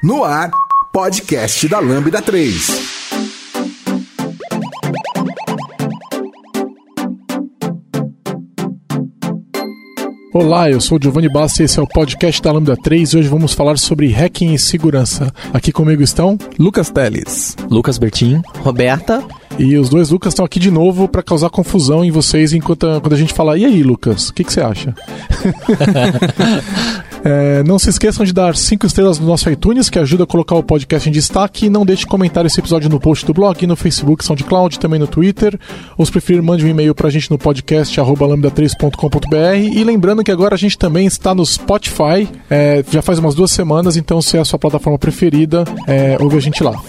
No ar, podcast da Lambda 3. Olá, eu sou o Giovanni Bassi e esse é o podcast da Lambda 3 e hoje vamos falar sobre hacking e segurança. Aqui comigo estão Lucas Teles, Lucas Bertin, Roberta e os dois Lucas estão aqui de novo para causar confusão em vocês enquanto quando a gente fala, e aí, Lucas, o que, que você acha? É, não se esqueçam de dar 5 estrelas no nosso iTunes, que ajuda a colocar o podcast em destaque. E não deixe de comentar esse episódio no post do blog, no Facebook, SoundCloud, também no Twitter. Ou se preferir, mande um e-mail pra gente no podcast lambda3.com.br. E lembrando que agora a gente também está no Spotify, é, já faz umas duas semanas, então se é a sua plataforma preferida, é, ouve a gente lá.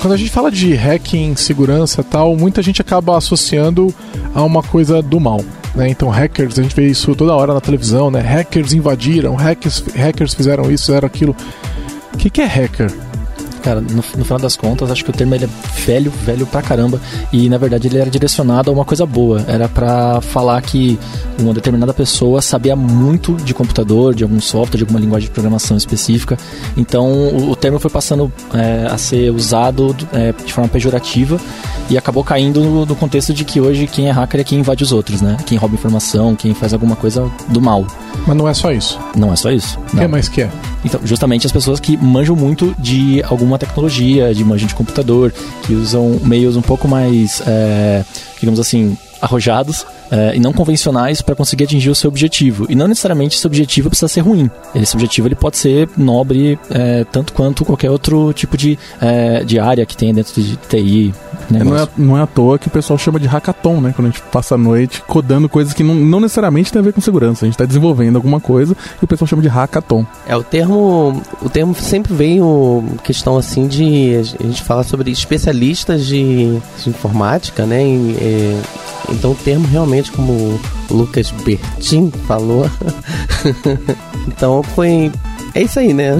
Quando a gente fala de hacking, segurança tal, muita gente acaba associando a uma coisa do mal. Né? Então, hackers, a gente vê isso toda hora na televisão, né? Hackers invadiram, hackers, hackers fizeram isso, fizeram aquilo. O que, que é hacker? Cara, no, no, final das contas, acho que o termo ele é velho, velho pra caramba. E na verdade ele era direcionado a uma coisa boa. Era para falar que uma determinada pessoa sabia muito de computador, de algum software, de alguma linguagem de programação específica. Então o, o termo foi passando é, a ser usado é, de forma pejorativa e acabou caindo no, no, contexto de que hoje quem é hacker é quem invade os outros, né? Quem rouba informação, quem faz alguma coisa do mal. Mas não é só isso. Não é só isso. O que mais que é? Então, justamente as pessoas que manjam muito de alguma tecnologia, de manjam de computador, que usam meios um pouco mais, é, digamos assim, arrojados é, e não convencionais para conseguir atingir o seu objetivo. E não necessariamente esse objetivo precisa ser ruim. Esse objetivo ele pode ser nobre é, tanto quanto qualquer outro tipo de, é, de área que tenha dentro de TI. Não é, não é à toa que o pessoal chama de hackathon, né? Quando a gente passa a noite codando coisas que não, não necessariamente tem a ver com segurança. A gente está desenvolvendo alguma coisa e o pessoal chama de hackathon. É, o termo, o termo sempre veio questão assim de. A gente fala sobre especialistas de, de informática, né? E, é, então o termo realmente, como o Lucas Bertin falou, então foi é isso aí, né?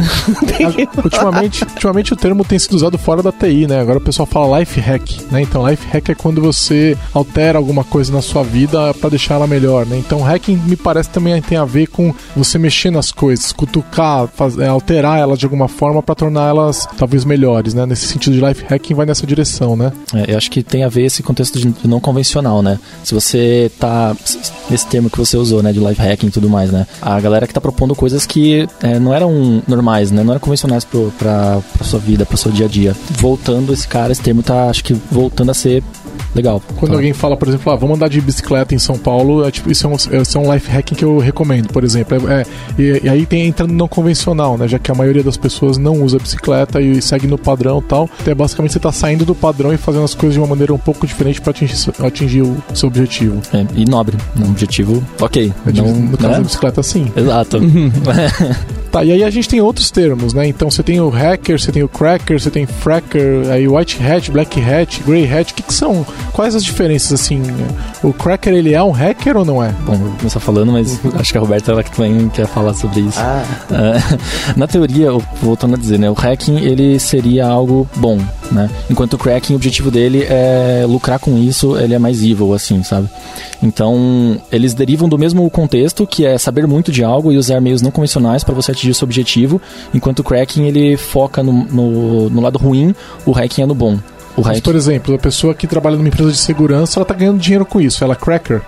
ultimamente, ultimamente o termo tem sido usado fora da TI, né? Agora o pessoal fala life hack, né? Então life hack é quando você altera alguma coisa na sua vida para deixar ela melhor, né? Então hacking me parece também tem a ver com você mexer nas coisas, cutucar, fazer, alterar elas de alguma forma para tornar elas talvez melhores, né? Nesse sentido de life hacking vai nessa direção, né? É, eu acho que tem a ver esse contexto de não convencional, né? Se você tá nesse termo que você usou, né, de life hacking e tudo mais, né? A galera que tá propondo coisas que é, não é eram normais, né? Não eram convencionais pro, pra, pra sua vida, pro seu dia a dia. Voltando, esse cara, esse termo tá, acho que, voltando a ser legal. Quando tá. alguém fala, por exemplo, ah, vamos andar de bicicleta em São Paulo, é, tipo, isso, é um, isso é um life hacking que eu recomendo, por exemplo. É, é e, e, aí tem entrando não convencional, né? Já que a maioria das pessoas não usa bicicleta e segue no padrão e tal. Então, é basicamente você está saindo do padrão e fazendo as coisas de uma maneira um pouco diferente para atingir, atingir o seu objetivo. É, e nobre. Um objetivo, ok. Não, no caso né? da bicicleta, sim. Exato. Tá, e aí a gente tem outros termos, né? Então você tem o hacker, você tem o cracker, você tem fracker, aí white hat, black hat, grey hat. O que, que são? Quais as diferenças, assim? O cracker, ele é um hacker ou não é? Bom, vou começar falando, mas acho que a Roberta ela também quer falar sobre isso. Ah. Uh, na teoria, voltando a dizer, né? O hacking, ele seria algo bom, né? Enquanto o cracking, o objetivo dele é lucrar com isso, ele é mais evil, assim, sabe? Então, eles derivam do mesmo contexto, que é saber muito de algo e usar meios não convencionais para você atingir o seu objetivo, enquanto o cracking ele foca no, no, no lado ruim, o hacking é no bom. O Mas, por exemplo, a pessoa que trabalha numa empresa de segurança, ela está ganhando dinheiro com isso. Ela é cracker?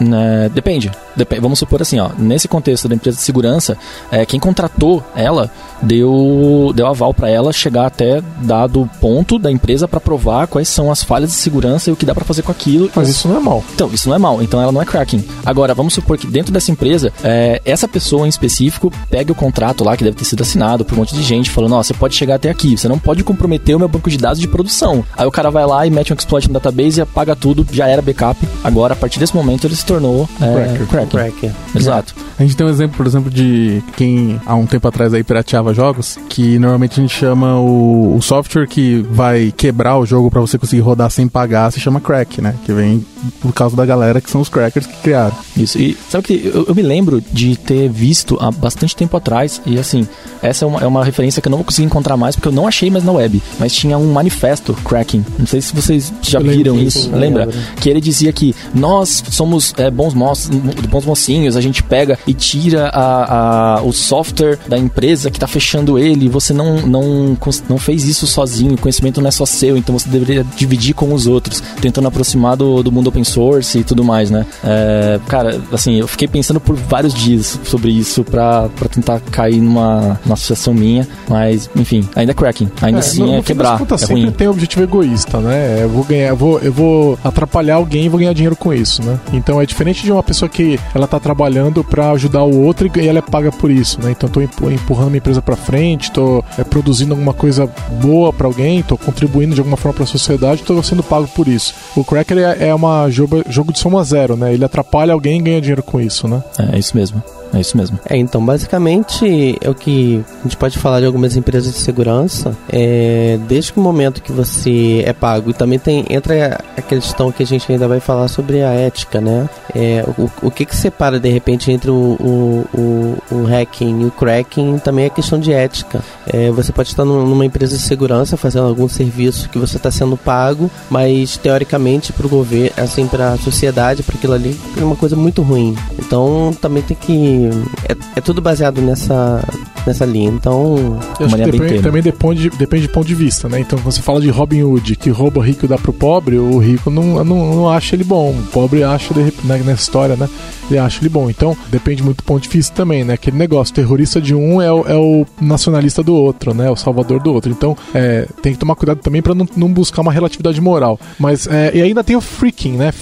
Né, depende. Dep vamos supor assim, ó, nesse contexto da empresa de segurança, é, quem contratou ela deu, deu aval para ela chegar até dado ponto da empresa para provar quais são as falhas de segurança e o que dá para fazer com aquilo. Mas isso não é mal. Então, isso não é mal. Então ela não é cracking. Agora, vamos supor que dentro dessa empresa, é, essa pessoa em específico pega o contrato lá que deve ter sido assinado por um monte de gente falando: ó, você pode chegar até aqui, você não pode comprometer o meu banco de dados de produção. Aí o cara vai lá e mete um exploit no database e apaga tudo, já era backup. Agora, a partir desse momento, momento ele se tornou é, Cracker. cracker. Cracker. Exato. A gente tem um exemplo, por exemplo, de quem há um tempo atrás aí pirateava jogos, que normalmente a gente chama o, o software que vai quebrar o jogo pra você conseguir rodar sem pagar, se chama crack, né? Que vem por causa da galera que são os crackers que criaram. Isso. E sabe que eu, eu me lembro de ter visto há bastante tempo atrás, e assim, essa é uma, é uma referência que eu não vou conseguir encontrar mais porque eu não achei mais na web, mas tinha um manifesto cracking. Não sei se vocês já Eu viram isso, lembra? Que ele dizia que nós somos é, bons, moços, bons mocinhos, a gente pega e tira a, a- o software da empresa que tá fechando ele, você não, não, não fez isso sozinho, o conhecimento não é só seu, então você deveria dividir com os outros, tentando aproximar do, do mundo open source e tudo mais, né? É, cara, assim, eu fiquei pensando por vários dias sobre isso pra, pra tentar cair numa, numa associação minha, mas, enfim, ainda é cracking, ainda assim no, no é quebrar, contas, é sempre ruim. tem um objetivo egoísta, né? Eu vou ganhar, eu vou, eu vou atrapalhar alguém e vou ganhar dinheiro com isso, né? Então é diferente de uma pessoa que ela tá trabalhando pra ajudar o outro e ela é paga por isso, né? Então tô empu- empurrando minha empresa pra frente, tô é, produzindo alguma coisa boa pra alguém, tô contribuindo de alguma forma pra sociedade, tô sendo pago por isso. O Cracker é, é uma jogo, jogo de soma zero, né? Ele atrapalha alguém e ganha dinheiro com isso, né? É, é isso mesmo, é isso mesmo. É, então, basicamente, é o que a gente pode falar de algumas empresas de segurança. É, desde o momento que você é pago, e também tem entra a questão que a gente ainda vai falar sobre a ética, né? É, o, o que que separa, de repente, entre o, o, o, o hacking e o cracking também é questão de ética. É, você pode estar num- numa empresa de segurança fazendo algum serviço que você está sendo pago, mas teoricamente para o governo, assim, para a sociedade, para aquilo ali, é uma coisa muito ruim. Então também tem que. É, é tudo baseado nessa, nessa linha. Então. Eu acho Uma que depende, também depende, de- depende de ponto de vista, né? Então, quando você fala de Robin Hood, que rouba o rico e dá pro pobre, o rico não, não, não acha ele bom. O pobre acha, de né, nessa história, né? Ele acha ele bom. Então, depende muito do ponto de vista também, né? Aquele negócio, o terrorista de um é o, é o nacionalista do outro, né? O salvador do outro. Então, é, tem que tomar cuidado também pra não, não buscar uma relatividade moral. Mas, é, e ainda tem o freaking, né?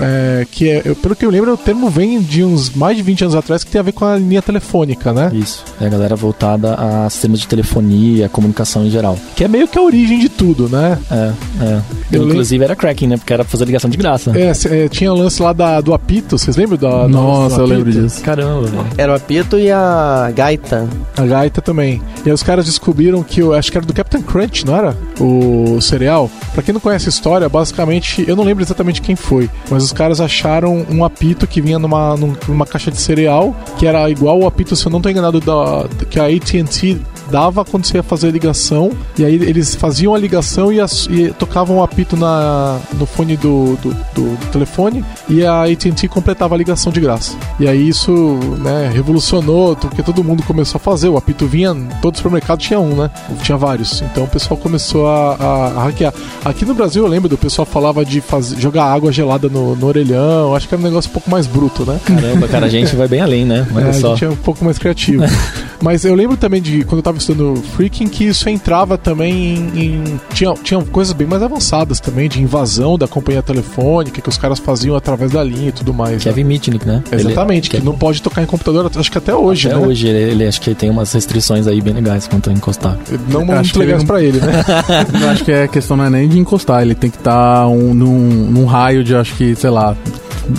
É, que é, eu- pelo que eu lembro, o termo vem de uns mais de 20 anos atrás que tem a ver com a linha telefônica, né? Isso. É a galera voltada a sistemas de telefonia, comunicação em geral. Que é meio que a origem de tudo, né? É, é. Eu Inclusive era cracking, né? Porque era pra fazer ligação de graça. É, cê- é, tinha o lance lá da, do apito, vocês lembram da, do- Nossa, eu lembro disso. Caramba, velho. Era o apito e a gaita. A gaita também. E aí os caras descobriram que, eu acho que era do Captain Crunch, não era? O cereal. Pra quem não conhece a história, basicamente, eu não lembro exatamente quem foi, mas os caras acharam um apito que vinha numa, num- numa caixa de cereal, que era igual o apito, se eu não tô enganado, da, que a AT&T dava quando você ia fazer a ligação, e aí eles faziam a ligação e, as- e tocavam o apito na, no fone do, do, do- do telefone, e a AT&T completava a ligação de graça. E aí isso, né, revolucionou, porque todo mundo começou a fazer, o apito vinha, todo supermercado tinha um, né? Tinha vários. Então o pessoal começou a, a- a hackear. Aqui no Brasil eu lembro do pessoal falava de fazer, jogar água gelada no, no orelhão, acho que era um negócio um pouco mais bruto, né? Caramba, cara, a gente vai bem além, né? Olha É, a só. gente é um pouco mais criativo. Mas eu lembro também de quando eu tava estudando Freaking que isso entrava também em. em- tinha, tinha coisas bem mais avançadas também, de invasão da companhia telefônica, que os caras faziam através da linha e tudo mais. né? Kevin Mitnick, né? Exatamente, que Ele- não pode tocar em computador, acho que até hoje, Até né? hoje, ele, ele acho que tem umas restrições aí bem legais quanto a encostar. Não Acho muito que legais ele não- pra ele, né? Eu acho que a questão não é nem de encostar, ele tem que estar um, num, num raio de, acho que, sei lá,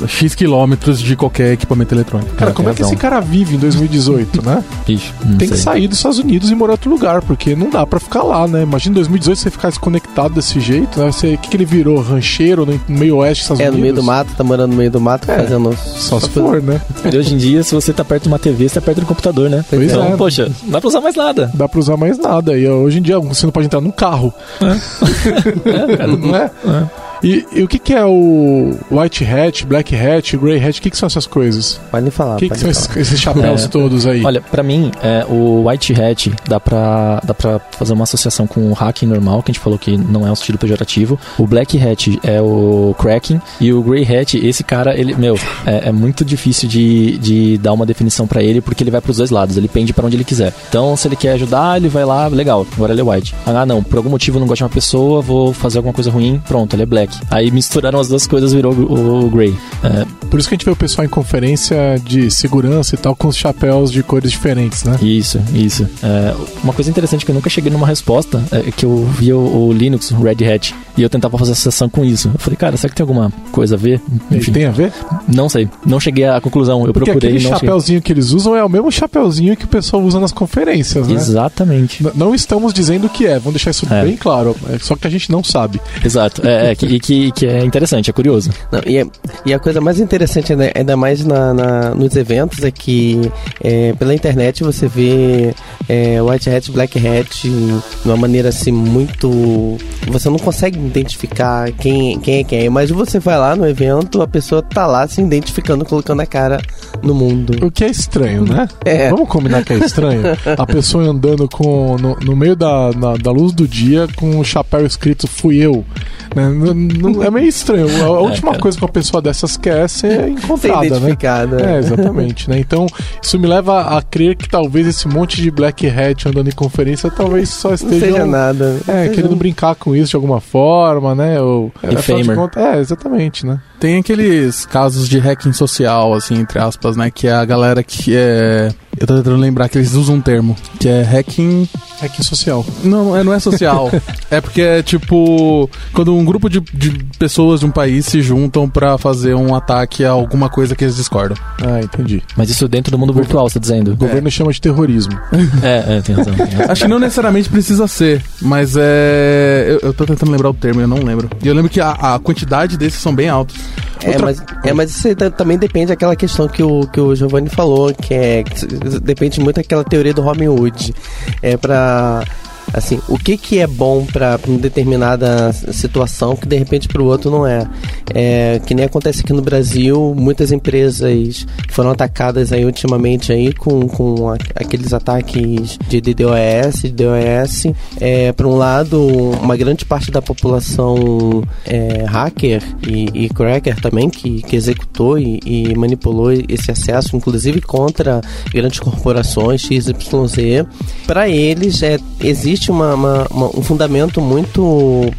X quilômetros de qualquer equipamento eletrônico. Cara, É, como é que esse cara vive em 2018, né? Ixi, Tem que sei. sair dos Estados Unidos e morar em outro lugar, porque não dá pra ficar lá, né? Imagina em 2018 você ficar desconectado desse jeito, né? Você, o que, que ele virou? Rancheiro no no meio oeste dos Estados É, no Unidos? meio do mato, tá morando no meio do mato, É, fazendo. Só se for, né? E hoje em dia, se você tá perto de uma TV, você tá perto do computador, né? Pois então, é. poxa, não dá pra usar mais nada. Dá pra usar mais nada. E hoje em dia você não pode entrar num carro. não é? E, e o que, que é o White Hat, Black Hat, Grey Hat? O que, que são essas coisas? Pode falar. O que, que são falar. esses, chapéus É. todos aí? Olha, pra mim, é, o White Hat dá pra, dá pra fazer uma associação com o hacking normal, que a gente falou que não é um estilo pejorativo. O Black Hat é o cracking. E o Grey Hat, esse cara, ele, meu, é, é muito difícil de, de dar uma definição pra ele, porque ele vai pros dois lados, ele pende pra onde ele quiser. Então, se ele quer ajudar, ele vai lá, legal, agora ele é White. Ah, não, por algum motivo eu não gosto de uma pessoa, vou fazer alguma coisa ruim, pronto, ele é Black. Black. Aí misturaram as duas coisas virou o, o Grey. É, Por isso que a gente vê o pessoal em conferência de segurança e tal com os chapéus de cores diferentes, né? Isso, isso. É, uma coisa interessante que eu nunca cheguei numa resposta é que eu via o, o Linux, o Red Hat, e eu tentava fazer associação com isso. Eu falei, cara, será que tem alguma coisa a ver? E tem a ver? não sei. Não cheguei à conclusão. Eu Porque procurei aquele e não cheguei. chapéuzinho que eles usam é o mesmo chapéuzinho que o pessoal usa nas conferências, né? Exatamente. N- Não estamos dizendo que é, vamos deixar isso É. bem claro. É só que a gente não sabe. Exato. É, é que, e que, que é interessante, é curioso. Não, e, é- e a coisa mais interessante, ainda, ainda mais na, na- nos eventos, é que é, pela internet você vê é, White Hat, Black Hat de uma maneira assim muito. Você não consegue identificar quem, quem é quem, mas você vai lá no evento, a pessoa tá lá se identificando, colocando a cara no mundo. O que é estranho, né? É. Vamos combinar que é estranho? A pessoa andando com no, no meio da, na- da luz do dia com o chapéu escrito fui eu. Né? Não- não- é meio estranho. A, a última coisa que uma pessoa dessas quer é ser Ser encontrada, né? identificada. É, exatamente, né? Então, isso me leva a crer que talvez esse monte de black hat andando em conferência talvez só Não esteja seja nada. É, Seja querendo um- brincar com isso de alguma forma, né? Ou, E afinal de famer. contas- é, exatamente, né? Tem aqueles casos de hacking social, assim, entre aspas, né? Que é a galera que é. Eu tô tentando lembrar que eles usam um termo, que é hacking. É que social. Não, não é, não é social. é porque é tipo. Quando um grupo de, de pessoas de um país se juntam pra fazer um ataque a alguma coisa que eles discordam. Ah, entendi. Mas isso dentro do mundo virtual, você tá dizendo? O governo chama de terrorismo. É, é, tem razão. tem razão. Acho que não necessariamente precisa ser, mas é. Eu, eu tô tentando lembrar o termo, eu não lembro. E eu lembro que a, a quantidade desses são bem altos. É, Outra- mas, é, mas isso também depende daquela questão que o, que o Giovanni falou, que é. que depende muito daquela teoria do Robin Hood. É pra. Assim, o que que é bom pra uma determinada situação que de repente pro outro não é. é. Que nem acontece aqui no Brasil, muitas empresas foram atacadas aí ultimamente aí com, com a- aqueles ataques de DDoS, DOS. É, por um lado, uma grande parte da população é, hacker e, e cracker também que, que executou e, e manipulou esse acesso, inclusive contra grandes corporações XYZ. Para eles é, existe uma- uma- uma- um fundamento muito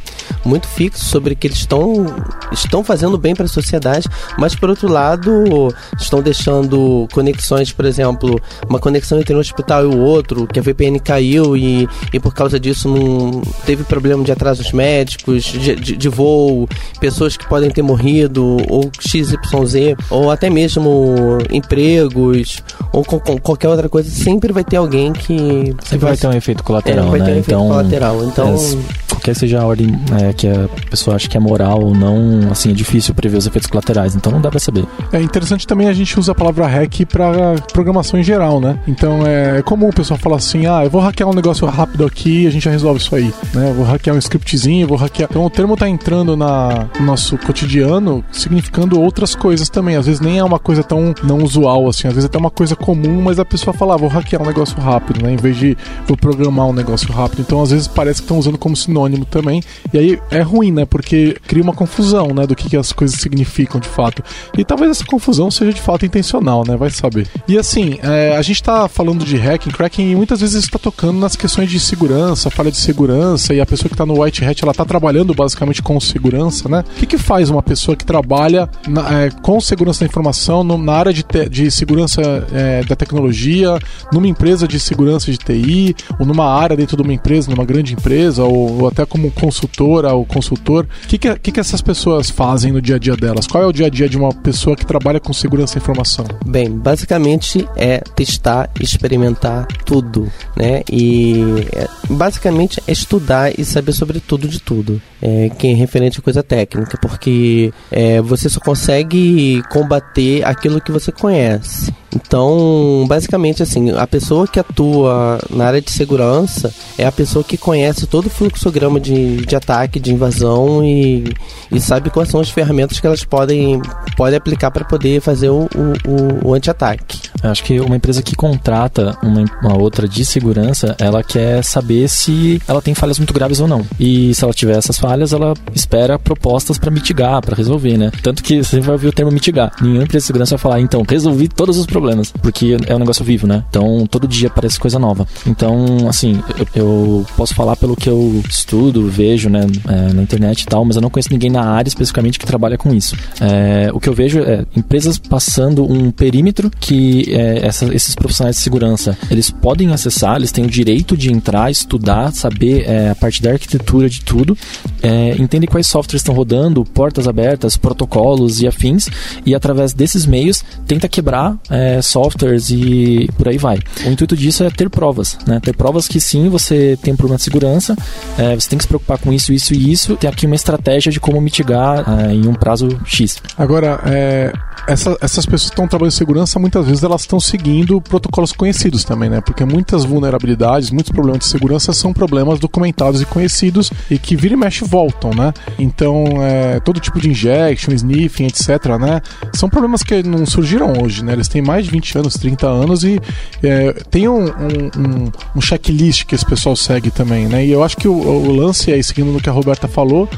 muito fixo sobre que eles estão estão fazendo bem para a sociedade, mas por outro lado estão deixando conexões, por exemplo, uma conexão entre um hospital e o outro, que a VPN caiu e, e por causa disso não teve problema de atrasos médicos, de, de, de voo, pessoas que podem ter morrido, ou XYZ, ou até mesmo empregos, ou com, com qualquer outra coisa, sempre vai ter alguém que Sempre vai ter um efeito é, colateral, vai ter né? um efeito então, colateral. Então, é, qualquer seja a ordem é, que a pessoa acha que é moral ou não, assim, é difícil prever os efeitos colaterais, então não dá pra saber. É interessante também a gente usa a palavra hack pra programação em geral, né? Então é comum o pessoal falar assim: ah, eu vou hackear um negócio rápido aqui e a gente já resolve isso aí. Né? Eu vou hackear um scriptzinho, vou hackear. Então o termo tá entrando na, no nosso cotidiano significando outras coisas também. Às vezes nem é uma coisa tão não usual assim, às vezes é até uma coisa comum, mas a pessoa fala, ah, vou hackear um negócio rápido, né? Em vez de vou programar um negócio rápido. Então às vezes parece que estão usando como sinônimo também. E aí é ruim, né? Porque cria uma confusão, né? Do que, que as coisas significam de fato. E talvez essa confusão seja de fato intencional, né? Vai saber. E assim, é, a gente tá falando de hacking, cracking, e muitas vezes está tocando nas questões de segurança, falha de segurança, e a pessoa que tá no White Hat, ela tá trabalhando basicamente com segurança, né? O que, que faz uma pessoa que trabalha na- é, com segurança da informação no- na área de, te- de segurança é, da tecnologia, numa empresa de segurança de TI, ou numa área dentro de uma empresa, numa grande empresa, ou, ou até como consultora ou consultor? O que, que, que, essas pessoas fazem no dia a dia delas? Qual é o dia a dia de uma pessoa que trabalha com segurança da informação? Bem, basicamente é testar, experimentar tudo, né? E é, basicamente é estudar e saber sobre tudo de tudo, é, que é referente a coisa técnica, porque é, você só consegue combater aquilo que você conhece. Então, basicamente assim, a pessoa que atua na área de segurança é a pessoa que conhece todo o fluxograma de, de ataque, de invasão e, e sabe quais são as ferramentas que elas podem, podem aplicar para poder fazer o, o, o- anti-ataque. Acho que uma empresa que contrata uma, uma outra de segurança, ela quer saber se ela tem falhas muito graves ou não. E se ela tiver essas falhas, ela espera propostas para mitigar, para resolver, né? Tanto que você vai ouvir o termo mitigar. Nenhuma empresa de segurança vai falar, então, resolvi todos os problemas, porque é um negócio vivo, né? Então, todo dia aparece coisa nova. Então, assim, eu, eu posso falar pelo que eu estudo, vejo, né, é, na internet e tal, mas eu não conheço ninguém na área especificamente que trabalha com isso. É, o que eu vejo é empresas passando um perímetro que é, essa, esses profissionais de segurança eles podem acessar, eles têm o direito de entrar, estudar, saber é, a parte da arquitetura de tudo, é, entender quais softwares estão rodando, portas abertas, protocolos e afins, e através desses meios tenta quebrar é, softwares e por aí vai. O intuito disso é ter provas, né? Ter provas que sim, você tem um problema de segurança, é, você tem que se preocupar com isso, isso e isso, tem aqui uma estratégia de como mitigar é, em um prazo X. Agora, é, essa, essas pessoas que estão trabalhando em segurança, muitas vezes elas estão seguindo protocolos conhecidos também, né? Porque muitas vulnerabilidades, muitos problemas de segurança são problemas documentados e conhecidos e que vira e mexe voltam, né? Então, é, todo tipo de injection, sniffing, etc, né? São problemas que não surgiram hoje, né? Eles têm mais de 20 anos, 30 anos e é, tem um, um, um, checklist que esse pessoal segue também, né? E eu acho que o, o lance aí, seguindo no que a Roberta falou,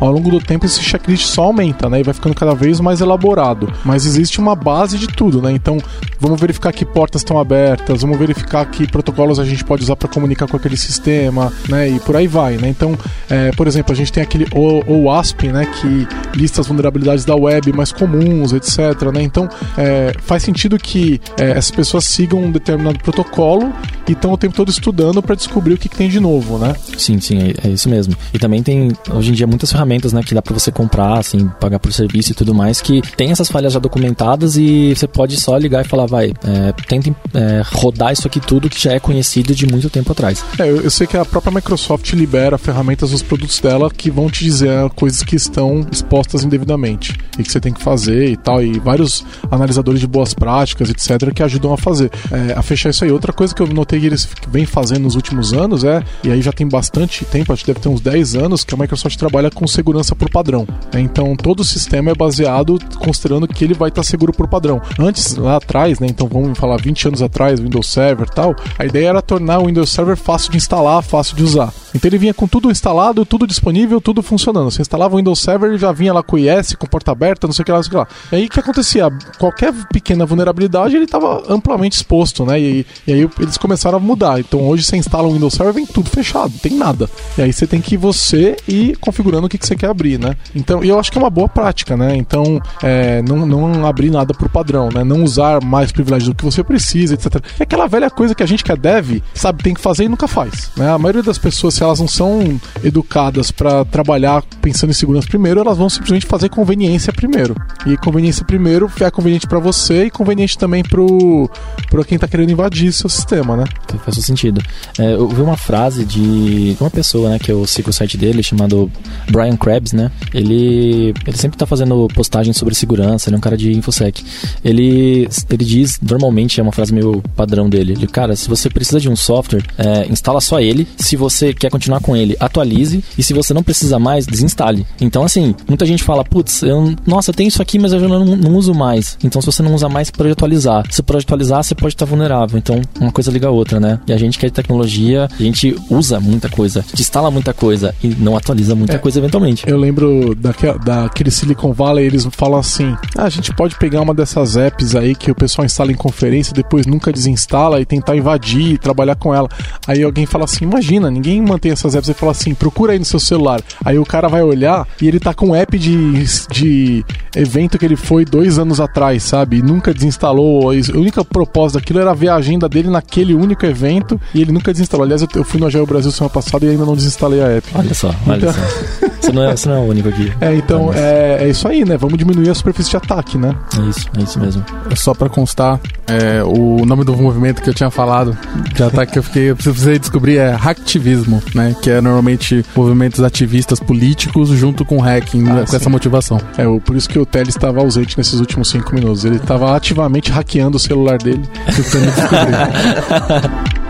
ao longo do tempo esse checklist só aumenta, né? E vai ficando cada vez mais elaborado. Mas existe uma base de tudo, né? Então, vamos verificar que portas estão abertas, vamos verificar que protocolos a gente pode usar para comunicar com aquele sistema, né? E por aí vai, né? Então, é, por exemplo, a gente tem aquele OWASP, né? Que lista as vulnerabilidades da web mais comuns, etc. Né? Então, é, faz sentido que é, essas pessoas sigam um determinado protocolo e estão o tempo todo estudando para descobrir o que, que, tem de novo, né? Sim, sim, é, é, isso mesmo. E também tem, hoje em dia, muitas ferramentas, né? Que dá para você comprar, assim, pagar por serviço e tudo mais, que tem essas falhas já documentadas e você pode só ligar e falar, vai, é, tentem é, rodar isso aqui tudo que já é conhecido de muito tempo atrás. É, eu, eu, sei que a própria Microsoft libera ferramentas nos produtos dela que vão te dizer coisas que estão expostas indevidamente e que você tem que fazer e tal, e vários analisadores de boas práticas, etc., que ajudam a fazer, é, a fechar isso aí. Outra coisa que eu notei que eles vêm fazendo nos últimos anos é, e aí já tem bastante tempo, acho que deve ter uns 10 anos, que a Microsoft trabalha com segurança por padrão. É, então todo o sistema é baseado considerando que ele vai estar seguro por padrão. Antes, lá atrás, né, então vamos falar 20 anos atrás, Windows Server e tal, a ideia era tornar o Windows Server fácil de instalar, fácil de usar. Então ele vinha com tudo instalado, tudo disponível, tudo funcionando. Você instalava o Windows Server e já vinha lá com o IS, com porta aberta, não sei o que lá, não sei o que lá. E aí o que acontecia? Qualquer pequena vulnerabilidade ele estava amplamente exposto, né? E, e, aí eles começaram a mudar. Então hoje você instala o Windows Server vem tudo fechado, não tem nada. E aí você tem que ir você ir configurando o que, que você quer abrir, né? Então, e eu acho que é uma boa prática, né? Então, é, não, não abrir nada por padrão, né? Não usar mais privilégios do que você precisa, etc. É aquela velha coisa que a gente que é dev, sabe, tem que fazer e nunca faz. Né? A maioria das pessoas, se elas não são educadas para trabalhar pensando em segurança primeiro, elas vão simplesmente fazer conveniência primeiro. E conveniência primeiro é conveniente para você e conveniente também pro, pro quem tá querendo invadir seu sistema, né? Faz sentido. É, eu vi uma frase de uma pessoa, né, que eu sigo o site dele, chamado Brian Krebs, né? Ele, ele sempre tá fazendo postagens sobre segurança, ele é um cara de InfoSec. Ele, ele diz, normalmente é uma frase meio padrão dele, ele, cara, se você precisa de um software, é, instala só ele. Se você quer continuar com ele, atualize. E se você não precisa mais, desinstale. Então, assim, muita gente fala, putz, eu, nossa, tem isso aqui, mas eu não, não uso mais. Então, se você não usa mais, pode atualizar. Se pode atualizar, você pode estar vulnerável. Então, uma coisa liga a outra, né? E a gente que é de tecnologia, a gente usa muita coisa, instala muita coisa e não atualiza muita é, coisa eventualmente. Eu lembro daquele, daquele Silicon Valley, eles falam assim: ah, a gente pode pegar uma dessas apps aí que o pessoal instala em conferência, depois nunca desinstala e tentar invadir e trabalhar com ela. Aí alguém fala assim: imagina, ninguém mantém essas apps e fala assim: procura aí no seu celular. Aí o cara vai olhar e ele tá com um app de, de evento que ele foi dois anos atrás, sabe? E nunca desinstalou. A única propósito daquilo era ver a agenda dele naquele único evento e ele nunca desinstalou. Aliás, eu, eu fui no Agile Brasil semana passada e ainda não desinstalei a app. Olha só, olha então... só. Você não, é, você não é o único aqui. É, então é, é, isso aí, né? Vamos diminuir a superfície de ataque, né? É isso, é isso mesmo. Só pra constar, é, o nome do movimento que eu tinha falado de ataque que eu fiquei, eu precisei descobrir é hacktivismo, né? Que é normalmente movimentos ativistas políticos junto com hacking, ah, né? com essa motivação. É, por isso que o Teles estava ausente nesses últimos cinco minutos. Ele estava ativamente hackeando o celular dele, tentando descobrir.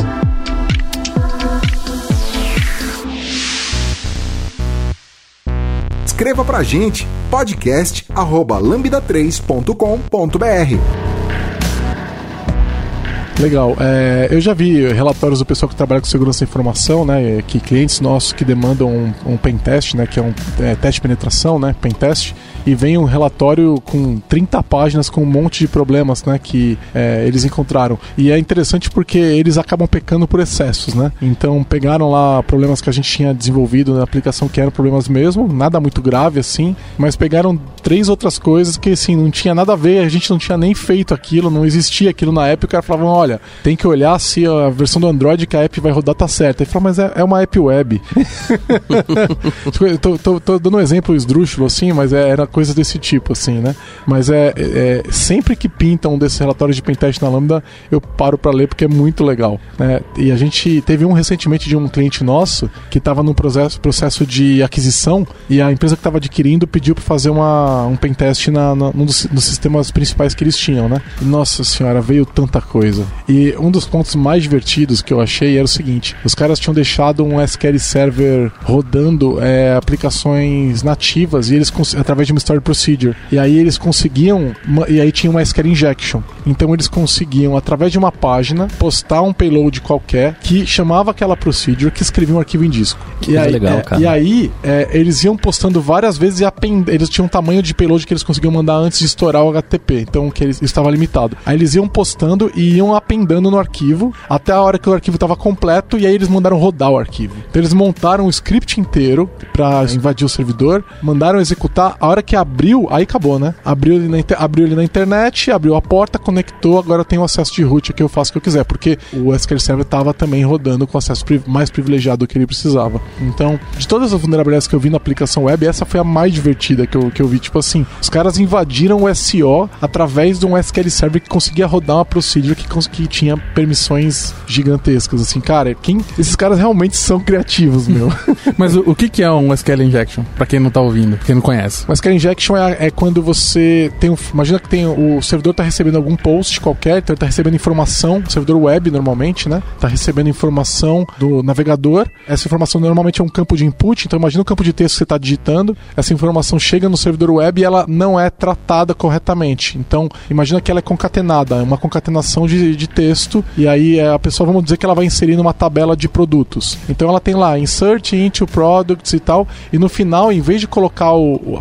Escreva pra gente podcast@lambda3.com.br. Legal. É, eu já vi relatórios do pessoal que trabalha com segurança da informação, né? Que clientes nossos que demandam um, um pentest, né? Que é um é, teste de penetração, né? Pentest. E vem um relatório com 30 páginas com um monte de problemas, né? Que é, eles encontraram. E é interessante porque eles acabam pecando por excessos, né? Então pegaram lá problemas que a gente tinha desenvolvido na aplicação que eram problemas mesmo, nada muito grave assim, mas pegaram três outras coisas que assim não tinha nada a ver, a gente não tinha nem feito aquilo, não existia aquilo na época. O cara falava, olha, tem que olhar se a versão do Android que a app vai rodar tá certa. Ele falou, mas é, é uma app web. tô, tô, tô, dando um exemplo esdrúxulo assim, mas é, era coisas desse tipo assim, né? Mas é, é sempre que pintam um desses relatórios de pentest na Lambda, eu paro para ler porque é muito legal. Né? E a gente teve um recentemente de um cliente nosso que estava num processo, processo de aquisição e a empresa que estava adquirindo pediu para fazer uma, um pentest na, na, num dos, dos sistemas principais que eles tinham, né? E, nossa senhora, veio tanta coisa. E um dos pontos mais divertidos que eu achei era o seguinte: os caras tinham deixado um SQL Server rodando é, aplicações nativas e eles através de uma Story Procedure. E aí eles conseguiam, e aí tinha uma SQL Injection. Então eles conseguiam, através de uma página, postar um payload qualquer que chamava aquela procedure que escrevia um arquivo em disco. Que e aí, legal, é, cara. E aí é, eles iam postando várias vezes e append... eles tinham um tamanho de payload que eles conseguiam mandar antes de estourar o HTTP. Então que eles estava limitado. Aí eles iam postando e iam appendando no arquivo até a hora que o arquivo estava completo e aí eles mandaram rodar o arquivo. Então eles montaram um script inteiro para invadir o servidor, mandaram executar. A hora que abriu, aí acabou, né? Abriu ele na, abriu ele na internet, abriu a porta, conectou, agora eu tenho acesso de root aqui, eu faço o que eu quiser, porque o SQL Server estava também rodando com acesso mais privilegiado do que ele precisava. Então, de todas as vulnerabilidades que eu vi na aplicação web, essa foi a mais divertida que eu, que eu vi. Tipo assim, os caras invadiram o SO através de um SQL Server que conseguia rodar uma procedure que, que tinha permissões gigantescas. Assim, cara, quem, esses caras realmente são criativos, meu. Mas o, o que, que é um SQL Injection? Pra quem não tá ouvindo, quem não conhece. O SQL Injection é, é quando você tem um, Imagina que tem o servidor tá recebendo algum post qualquer, então ele tá recebendo informação, servidor web normalmente, né? Tá recebendo informação do navegador. Essa informação normalmente é um campo de input, então imagina o campo de texto que você está digitando. Essa informação chega no servidor web e ela não é tratada corretamente. Então, imagina que ela é concatenada, é uma concatenação de, de texto, e aí é, a pessoa, vamos dizer que ela vai inserir numa tabela de produtos. Então ela tem lá insert into products e tal, e no final, em vez de colocar o, o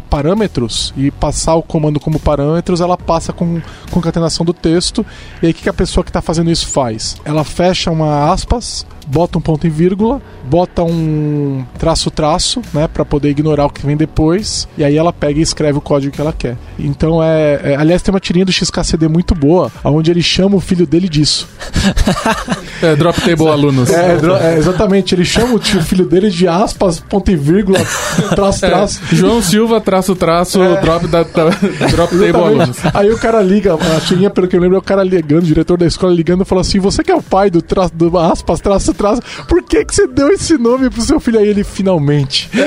parâmetros e passar o comando como parâmetros, ela passa com concatenação do texto. E aí o que, que a pessoa que está fazendo isso faz? Ela fecha uma aspas, bota um ponto e vírgula, bota um traço traço, né, para poder ignorar o que vem depois, e aí ela pega e escreve o código que ela quer. Então é, é aliás tem uma tirinha do XKCD muito boa, onde ele chama o filho dele disso. é, drop table alunos. É, é, exatamente, ele chama o filho dele de aspas, ponto e vírgula, traço é, traço. João Silva traço traço, é. drop da, da drop table alunos. Aí o cara liga, a tirinha, pelo que eu lembro, é o cara ligando, o diretor da escola ligando e falou assim: "Você que é o pai do traço do aspas, traço traço, por que que você deu esse nome pro seu filho aí ele finalmente.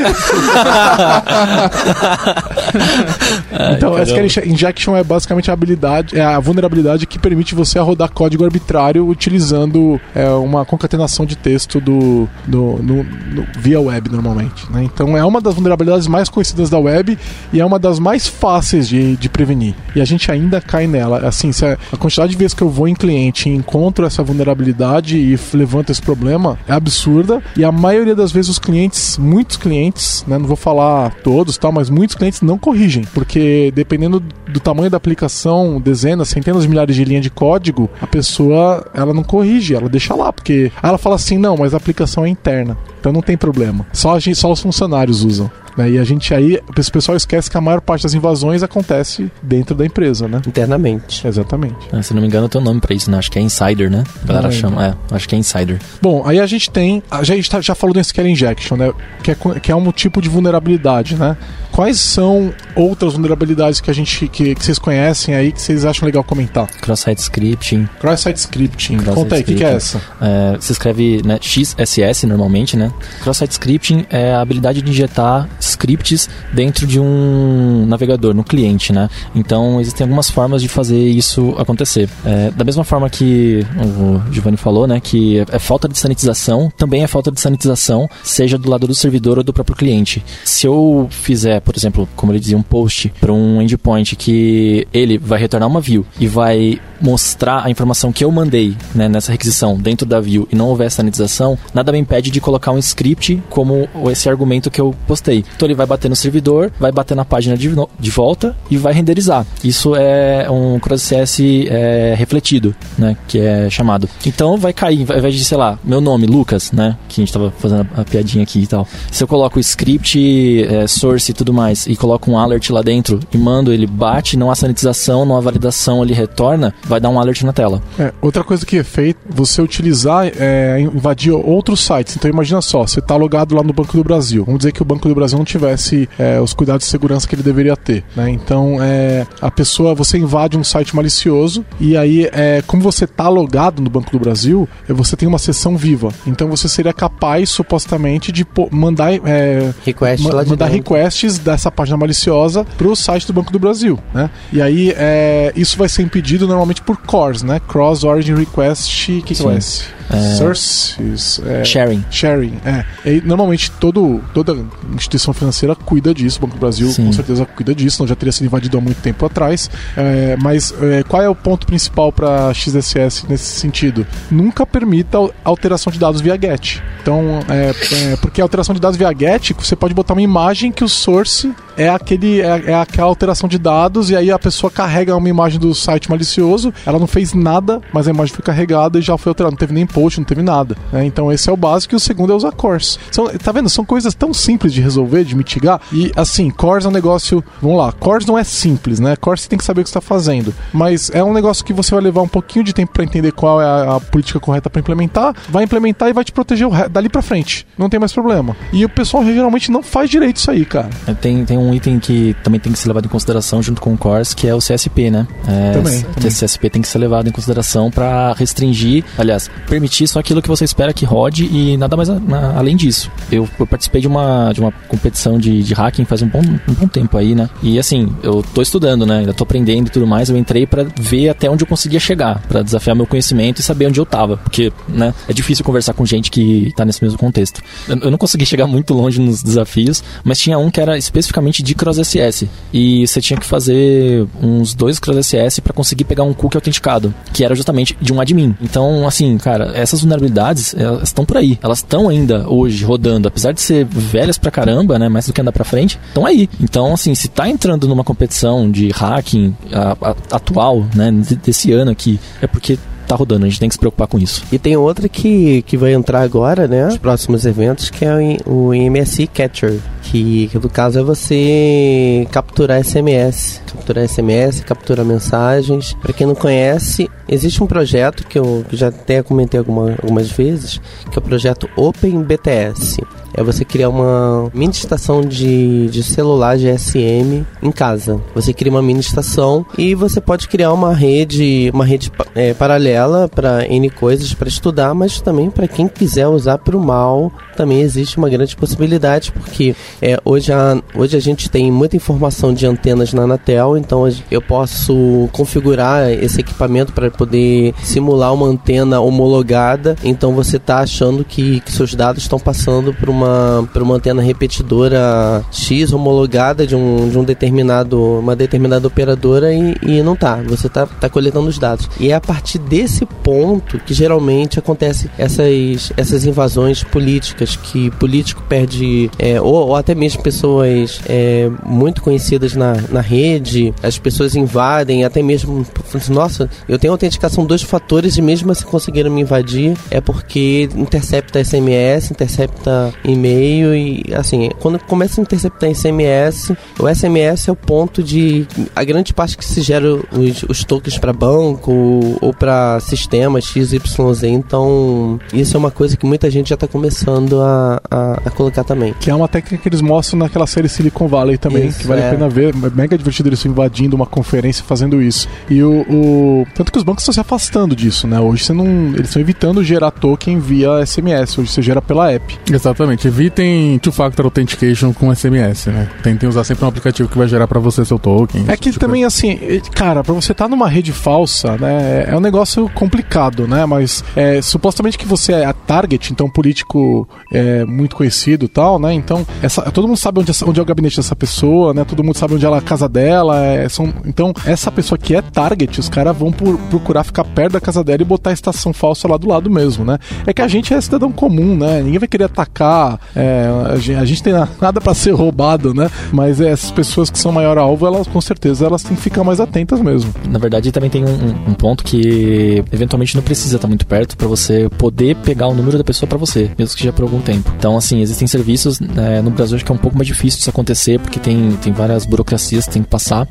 então, essa injection é basicamente a habilidade, é a vulnerabilidade que permite você rodar código arbitrário utilizando é, uma concatenação de texto do, do no, no, via web normalmente. Né? Então é uma das vulnerabilidades mais conhecidas da web e é uma das mais fáceis de, de prevenir. E a gente ainda cai nela. Assim, a, a quantidade de vezes que eu vou em cliente e encontro essa vulnerabilidade e levanto esse problema é absurda. E a maioria das vezes os clientes, muitos clientes, né, não vou falar todos, tal, mas muitos clientes não corrigem, porque dependendo do tamanho da aplicação, dezenas, centenas de milhares de linhas de código, a pessoa ela não corrige, ela deixa lá, porque ela fala assim, não, mas a aplicação é interna, então não tem problema. Só gente, só os funcionários usam. Né? E a gente aí, esse pessoal esquece que a maior parte das invasões acontece dentro da empresa, né? Internamente. Exatamente. Ah, se não me engano, tem um nome pra isso, né? Acho que é Insider, né? A galera chama. É, acho que é Insider. Bom, aí a gente tem. A gente tá, já falou do SQL Injection, né? Que é, que é um tipo de vulnerabilidade, né? Quais são outras vulnerabilidades que a gente que, que vocês conhecem aí que vocês acham legal comentar? Cross-site scripting. Cross-site scripting. Cross Conta aí, o que, que, é essa? É, você escreve né, XSS normalmente, né? Cross-site scripting é a habilidade de injetar scripts dentro de um navegador, no cliente, né? Então existem algumas formas de fazer isso acontecer. É, da mesma forma que o Giovanni falou, né, que é falta de sanitização, também é falta de sanitização, seja do lado do servidor ou do próprio cliente. Se eu fizer, por exemplo, como ele dizia, um post para um endpoint que ele vai retornar uma view e vai mostrar a informação que eu mandei né, nessa requisição dentro da view e não houver sanitização, nada me impede de colocar um script como esse argumento que eu postei. Então ele vai bater no servidor, vai bater na página de, de volta e vai renderizar. Isso é um CrossCS é, refletido, né, que é chamado. Então vai cair, ao invés de, sei lá, meu nome, Lucas, né, que a gente tava fazendo a, piadinha aqui e tal. Se eu coloco o script, é, source e tudo mais e coloco um alert lá dentro e mando, ele bate, não há sanitização, não há validação, ele retorna, vai dar um alert na tela. É, outra coisa que é feita, você utilizar, é, invadir outros sites. Então imagina só, você está logado lá no Banco do Brasil. Vamos dizer que o Banco do Brasil não tivesse é, os cuidados de segurança que ele deveria ter. Né? Então é, a pessoa, você invade um site malicioso e aí, é, como você está logado no Banco do Brasil, é, você tem uma sessão viva. Então você seria capaz, supostamente, de mandar, é, Request ma mandar requests dessa página maliciosa para o site do Banco do Brasil. Né? E aí é, isso vai ser impedido normalmente por CORS, né? Cross Origin Request, o que, que é esse? É... Sources. É... Sharing. Sharing, é. E, normalmente todo, toda instituição financeira cuida disso. O Banco do Brasil Sim. com certeza cuida disso, não já teria sido invadido há muito tempo atrás. É, mas é, qual é o ponto principal para XSS nesse sentido? Nunca permita alteração de dados via GET. Então, é, é, porque a alteração de dados via GET, você pode botar uma imagem que o source é aquele é, é, aquela alteração de dados e aí a pessoa carrega uma imagem do site malicioso, ela não fez nada, mas a imagem foi carregada e já foi alterada, não teve nem post, não teve nada. Né? Então esse é o básico e o segundo é usar cores. São, tá vendo? São coisas tão simples de resolver, de mitigar. E assim, cores é um negócio. Vamos lá, cores não é simples, né? Cores você tem que saber o que está fazendo. Mas é um negócio que você vai levar um pouquinho de tempo para entender qual é a, a política correta para implementar. Vai implementar e vai te proteger dali para frente. Não tem mais problema. E o pessoal geralmente não faz direito isso aí, cara. É, tem, tem um item que também tem que ser levado em consideração junto com o CORS, que é o CSP, né? É, também, que o CSP tem que ser levado em consideração para restringir, aliás, permitir só aquilo que você espera que rode e nada mais a, a, além disso. Eu, eu, participei de uma, de uma competição de, de hacking faz um bom, um bom tempo aí, né? E assim, eu tô estudando, né? Ainda tô aprendendo e tudo mais. Eu entrei para ver até onde eu conseguia chegar, para desafiar meu conhecimento e saber onde eu tava, porque, né? É difícil conversar com gente que tá nesse mesmo contexto. Eu, eu não consegui chegar muito longe nos desafios, mas tinha um que era especificamente de CrossSS. E você tinha que fazer uns dois CrossSS para conseguir pegar um cookie autenticado, que era justamente de um admin. Então, assim, cara, essas vulnerabilidades, elas estão por aí. Elas estão ainda hoje rodando, apesar de ser velhas pra caramba, né, mais do que andar pra frente, estão aí. Então, assim, se tá entrando numa competição de hacking a, a, atual, né, desse ano aqui, é porque tá rodando, a gente tem que se preocupar com isso. E tem outra que, que vai entrar agora, né, nos próximos eventos, que é o MSI Catcher, que, que no caso é você capturar SMS, capturar SMS, capturar mensagens. Para quem não conhece, existe um projeto que eu já até comentei alguma, algumas vezes, que é o projeto OpenBTS é você criar uma mini estação de, de celular GSM em casa. Você cria uma mini estação e você pode criar uma rede, uma rede é, paralela para N coisas para estudar, mas também para quem quiser usar para o mal, também existe uma grande possibilidade, porque é, hoje, a, hoje a gente tem muita informação de antenas na Anatel, então eu posso configurar esse equipamento para poder simular uma antena homologada, então você está achando que, que seus dados estão passando por uma uma, antena repetidora X homologada de um, de um determinado, uma determinada operadora e, e não tá. Você tá, tá coletando os dados. E é a partir desse ponto que geralmente acontece essas, essas invasões políticas, que político perde, é, ou, ou, até mesmo pessoas é, muito conhecidas na, na rede, as pessoas invadem, até mesmo, nossa, eu tenho autenticação dois fatores e mesmo assim conseguiram me invadir, é porque intercepta SMS, intercepta e-mail e assim, quando começa a interceptar SMS, o SMS é o ponto de a grande parte que se gera os, os tokens para banco ou para sistemas XYZ, então isso é uma coisa que muita gente já está começando a, a, a, colocar também. Que é uma técnica que eles mostram naquela série Silicon Valley também, isso, que vale é. a pena ver, é mega divertido eles invadindo uma conferência fazendo isso. E o, o, tanto que os bancos estão se afastando disso, né? Hoje você não, eles estão evitando gerar token via SMS, hoje você gera pela app. Exatamente. Evitem two-factor authentication com SMS, né? Tentem usar sempre um aplicativo que vai gerar para você seu token. É que também assim, cara, para você estar tá numa rede falsa, né, é um negócio complicado, né? Mas é, supostamente que você é a target, então político é, muito conhecido, tal, né? Então essa, todo mundo sabe onde, onde é o gabinete dessa pessoa, né? Todo mundo sabe onde ela a casa dela, é, são, então essa pessoa que é target, os caras vão por, procurar ficar perto da casa dela e botar a estação falsa lá do lado mesmo, né? É que a gente é cidadão comum, né? Ninguém vai querer atacar, é, a, gente, a gente tem nada para ser roubado, né? Mas essas pessoas que são maior alvo, elas com certeza elas têm que ficar mais atentas mesmo. Na verdade, também tem um, um ponto que eventualmente não precisa estar muito perto para você poder pegar o número da pessoa para você, mesmo que já por algum tempo. Então, assim, existem serviços né, no Brasil acho que é um pouco mais difícil isso acontecer porque tem, tem várias burocracias que tem que passar,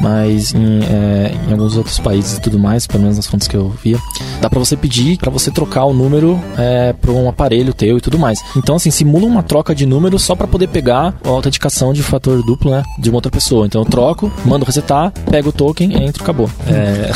mas em, é, em alguns outros países e tudo mais, pelo menos nas fontes que eu via, dá para você pedir para você trocar o número é, para um aparelho teu e tudo mais. Então, assim, simula uma troca de número só para poder pegar a autenticação de fator duplo, né, de uma outra pessoa. Então, eu troco, mando resetar, pego o token, entro, acabou. É...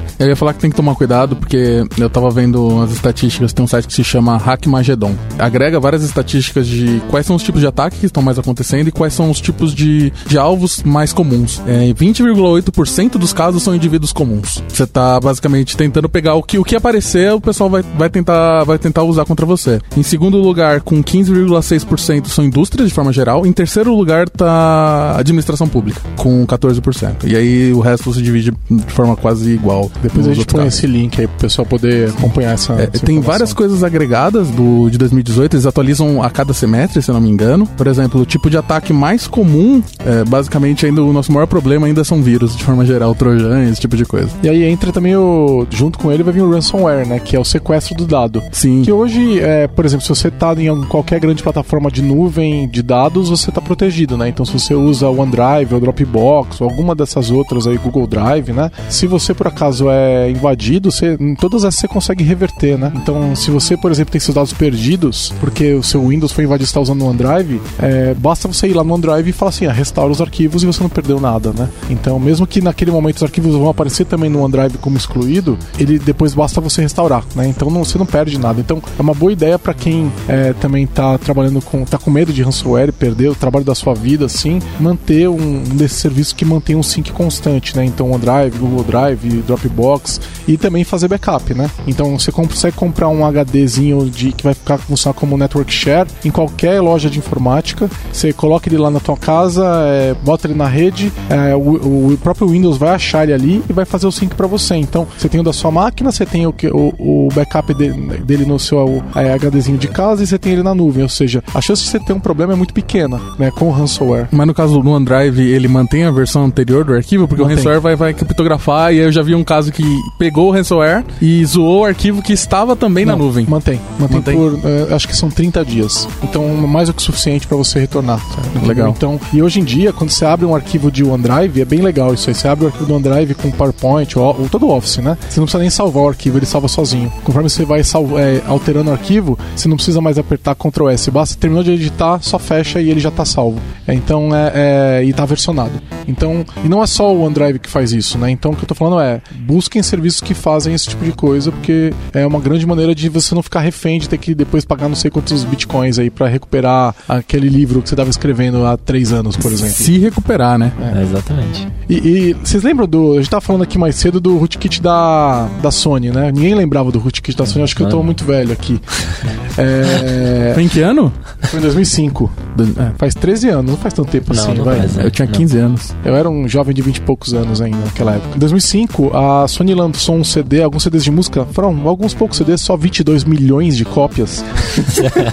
Eu ia falar que tem que tomar cuidado porque eu tava vendo umas estatísticas, tem um site que se chama Hackmagedon. Agrega várias estatísticas de quais são os tipos de ataque que estão mais acontecendo e quais são os tipos de, de alvos mais comuns. É, 20,8% dos casos são indivíduos comuns. Você tá basicamente tentando pegar o que, o que aparecer, o pessoal vai, vai, tentar, vai tentar usar contra você. Em segundo lugar, com 15,6% são indústrias de forma geral. Em terceiro lugar tá administração pública, com 14%. E aí o resto se divide de forma quase igual. Depois a gente põe. Esse link aí pro pessoal poder acompanhar essa. É, essa tem várias coisas agregadas do, de 2018, eles atualizam a cada semestre, se eu não me engano. Por exemplo, o tipo de ataque mais comum, é, basicamente, ainda o nosso maior problema ainda são vírus, de forma geral, trojans, esse tipo de coisa. E aí entra também o. Junto com ele vai vir o ransomware, né? Que é o sequestro do dado. Sim. Que hoje, é, por exemplo, se você tá em qualquer grande plataforma de nuvem de dados, você tá protegido, né? Então se você usa o OneDrive ou Dropbox ou alguma dessas outras aí, Google Drive, né? Se você por acaso é invadido, você, em todas essas você consegue reverter, né? Então se você, por exemplo, tem seus dados perdidos, porque o seu Windows foi invadido e está usando o OneDrive, é, basta você ir lá no OneDrive e falar assim, ah, restaura os arquivos e você não perdeu nada, né? Então mesmo que naquele momento os arquivos vão aparecer também no OneDrive como excluído, ele depois basta você restaurar, né? Então não, você não perde nada. Então é uma boa ideia para quem é, também está trabalhando com, tá com medo de ransomware, perder o trabalho da sua vida, assim, manter um, um desses serviços que mantém um sync constante, né? Então OneDrive, Google Drive, Dropbox e também fazer backup, né? Então você consegue comprar um HDzinho de que vai ficar funcionar como network share em qualquer loja de informática. Você coloca ele lá na tua casa, é, bota ele na rede, é, o, o, próprio Windows vai achar ele ali e vai fazer o sync para você. Então você tem o da sua máquina, você tem o, o, o backup de, dele no seu é, HDzinho de casa e você tem ele na nuvem. Ou seja, a chance de você ter um problema é muito pequena, né? Com o ransomware. Mas no caso do OneDrive, ele mantém a versão anterior do arquivo, porque mantém. o ransomware vai, vai criptografar e aí eu já vi um caso que pegou o ransomware e zoou o arquivo que estava também Não, na nuvem. Mantém. Mantém, mantém. por, uh, acho que são 30 dias. Então, mais do que suficiente para você retornar. Certo? Legal. Então, e hoje em dia, quando você abre um arquivo de OneDrive, é bem legal isso aí. Você abre o arquivo do OneDrive com PowerPoint ou, ou todo o Office, né? Você não precisa nem salvar o arquivo, ele salva sozinho. Conforme você vai é, alterando o arquivo, você não precisa mais apertar Ctrl S. Basta terminou de editar, só fecha e ele já está salvo. É, então, é, é, e está versionado. Então, e não é só o OneDrive que faz isso, né? Então, o que eu estou falando é, busquem serviços que fazem esse tipo de coisa, porque é uma grande maneira de você não ficar refém de ter que depois pagar não sei quantos bitcoins aí para recuperar aquele livro que você estava escrevendo há três anos, por exemplo. Se recuperar, né? É, exatamente. E, e, vocês lembram do. A gente tava falando aqui mais cedo do rootkit da, da Sony, né? Ninguém lembrava do rootkit da Sony, acho que eu tô muito velho aqui. É... Foi em que ano? Foi em 2005. É, faz 13 anos, não faz tanto tempo não, assim, não vai. Faz, né? Eu tinha 15 não. anos. Eu era um jovem de 20 e poucos anos ainda naquela época. Em 2005, a Sony lançou um CD, alguns CDs de música, foram alguns poucos CDs, só 22 milhões de cópias.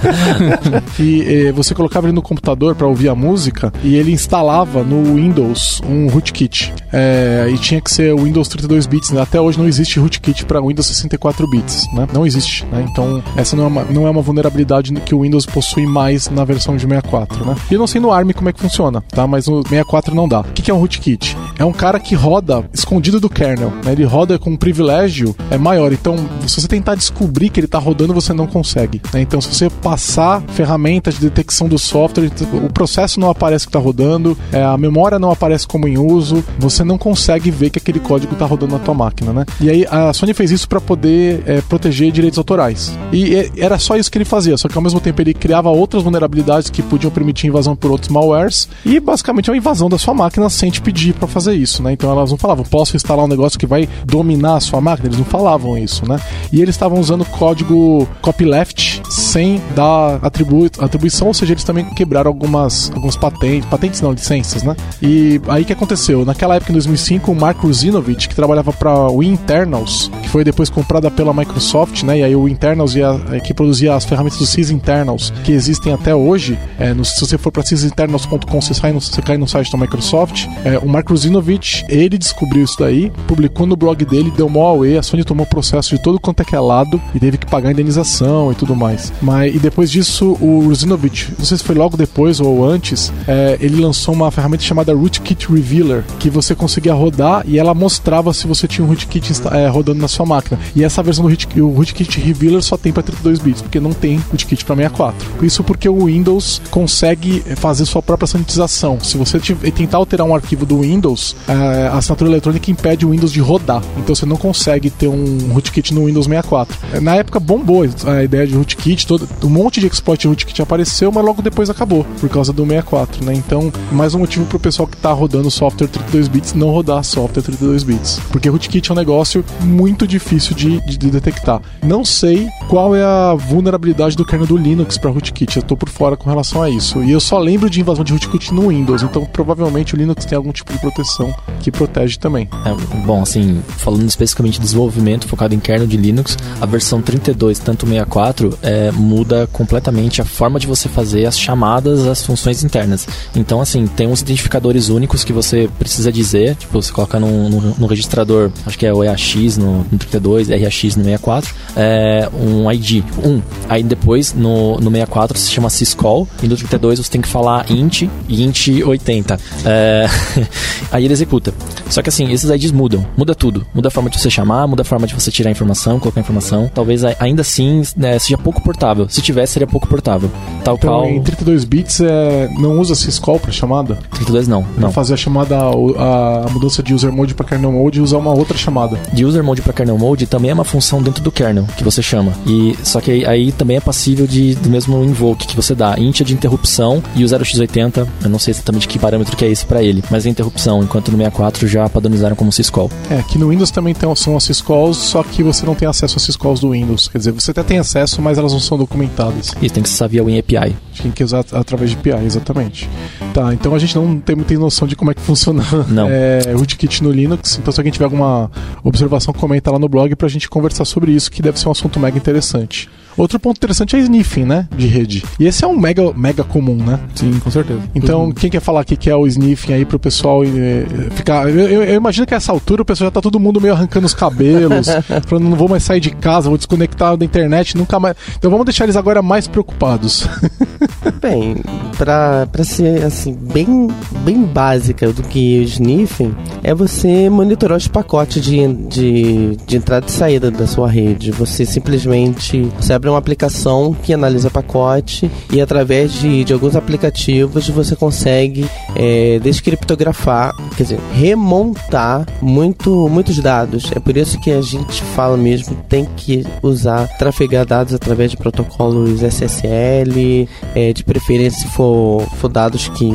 e eh, você colocava ele no computador para ouvir a música e ele instalava no Windows um rootkit. É, e tinha que ser o Windows 32 bits. Né? Até hoje não existe rootkit para Windows 64 bits, né? Não existe. Né? Então essa não é, uma, não é uma vulnerabilidade que o Windows possui mais na versão de 64, né? E eu não sei no ARM como é que funciona, tá? Mas no 64 não dá. O que é um rootkit? É um cara que roda escondido do kernel, né? Ele roda com um privilégio é maior. Então, se você tentar descobrir que ele está rodando, você não consegue. Né? Então, se você passar ferramentas de detecção do software, o processo não aparece que está rodando, é, a memória não aparece como em uso, você não consegue ver que aquele código está rodando na tua máquina, né? E aí a Sony fez isso para poder é, proteger direitos autorais. E era só isso que ele fazia, só que ao mesmo tempo ele criava outras vulnerabilidades que podiam permitir invasão por outros malwares e basicamente é uma invasão da sua máquina sem te pedir para fazer isso, né? Então elas não falavam, posso instalar um negócio que vai dominar a sua máquina, eles não falavam isso, né? E eles estavam usando código copyleft sem dar atribu atribuição, ou seja, eles também quebraram algumas, algumas patentes, patentes não, licenças, né? E aí que aconteceu? Naquela época, em 2005, o Mark Ruzinovich, que trabalhava para o Internals, que foi depois comprada pela Microsoft, né? E aí o Internals ia, é, que produzia as ferramentas do Sys Internals, que existem até hoje. É, no, se você for para sysinternals.com, você, você cai no site da Microsoft. É, o Mark Ruzinovich, ele descobriu isso daí, publicou no blog dele, deu mó away, a Sony tomou processo de todo quanto é que é lado e teve que pagar indenização e tudo mais. Mas e depois disso, o Ruzinovich, não sei se foi logo depois ou antes, é, ele lançou uma ferramenta chamada Rootkit Revealer, que você conseguia rodar e ela mostrava se você tinha um rootkit é, rodando na sua máquina. E essa versão do rootkit, o rootkit Revealer só tem para 32 bits, porque não tem rootkit para 64. Isso porque o Windows consegue fazer sua própria sanitização. Se você tentar alterar um arquivo do Windows, é, a assinatura eletrônica impede o Windows de rodar. Então você não consegue ter um rootkit no Windows 64. Na época bombou a ideia de rootkit, todo, um monte de exploit de rootkit apareceu, mas logo depois acabou, por causa do 64, né? Então, mais um motivo pro pessoal que tá rodando software 32 bits não rodar software 32 bits. Porque rootkit é um negócio muito difícil de, de, de detectar. Não sei qual é a vulnerabilidade do kernel do Linux para rootkit, eu tô por fora com relação a isso. E eu só lembro de invasão de rootkit no Windows, então provavelmente o Linux tem algum tipo de proteção que protege também. É, bom, assim, falando especificamente de desenvolvimento focado em kernel de Linux, a versão 32, tanto 64, é, muda completamente a forma de você fazer as chamadas às funções internas. Então, assim, tem uns identificadores únicos que você precisa dizer, tipo, você coloca no, registrador, acho que é o EAX no, no 32, RAX no 64, é, um ID, um. Aí depois, no, no 64, se chama syscall, e no 32 você tem que falar int e int 80. É, aí ele executa. Só que assim, esses IDs mudam, muda tudo. Muda a forma de você chamar, muda a forma de você tirar a informação, colocar a informação. Talvez ainda assim né, seja pouco portável. Se tivesse, seria pouco portável. Tal então, qual. Em 32 bits é, não usa syscall para chamada? 32 não. Pra não. fazer a chamada, a, mudança de user mode para kernel mode e usar uma outra chamada. De user mode para kernel mode também é uma função dentro do kernel que você chama. E só que aí, aí também é passível de, do mesmo invoke que você dá. Int é de interrupção e o 0x80, eu não sei exatamente que parâmetro que é esse para ele, mas é interrupção, enquanto no 64 já padronizaram como syscall. É, que no Windows também tem, são as syscalls, só que você não tem acesso às syscalls do Windows. Quer dizer, você até tem acesso, mas elas não são documentadas. Isso tem que ser via WinAPI. Tem que usar através de API, exatamente. Tá, então a gente não tem muita noção de como é que funciona não. é, rootkit no Linux. Então se alguém tiver alguma observação, comenta lá no blog pra gente conversar sobre isso, que deve ser um assunto mega interessante. Outro ponto interessante é sniffing, né? De rede. E esse é um mega, mega comum, né? Sim, com certeza. Então, uhum. quem quer falar que é o sniffing aí pro pessoal é, ficar. Eu, eu, eu, imagino que a essa altura o pessoal já tá todo mundo meio arrancando os cabelos, falando, não vou mais sair de casa, vou desconectar da internet, nunca mais. Então vamos deixar eles agora mais preocupados. Bem, pra, pra ser assim, bem, bem básica do que o sniffing, é você monitorar os pacotes de, de, de entrada e saída da sua rede. Você simplesmente você abre uma aplicação que analisa pacote e através de, de alguns aplicativos você consegue é, descriptografar, quer dizer, remontar muito, muitos dados. É por isso que a gente fala mesmo tem que usar, trafegar dados através de protocolos SSL, é, de preferência se for, for dados que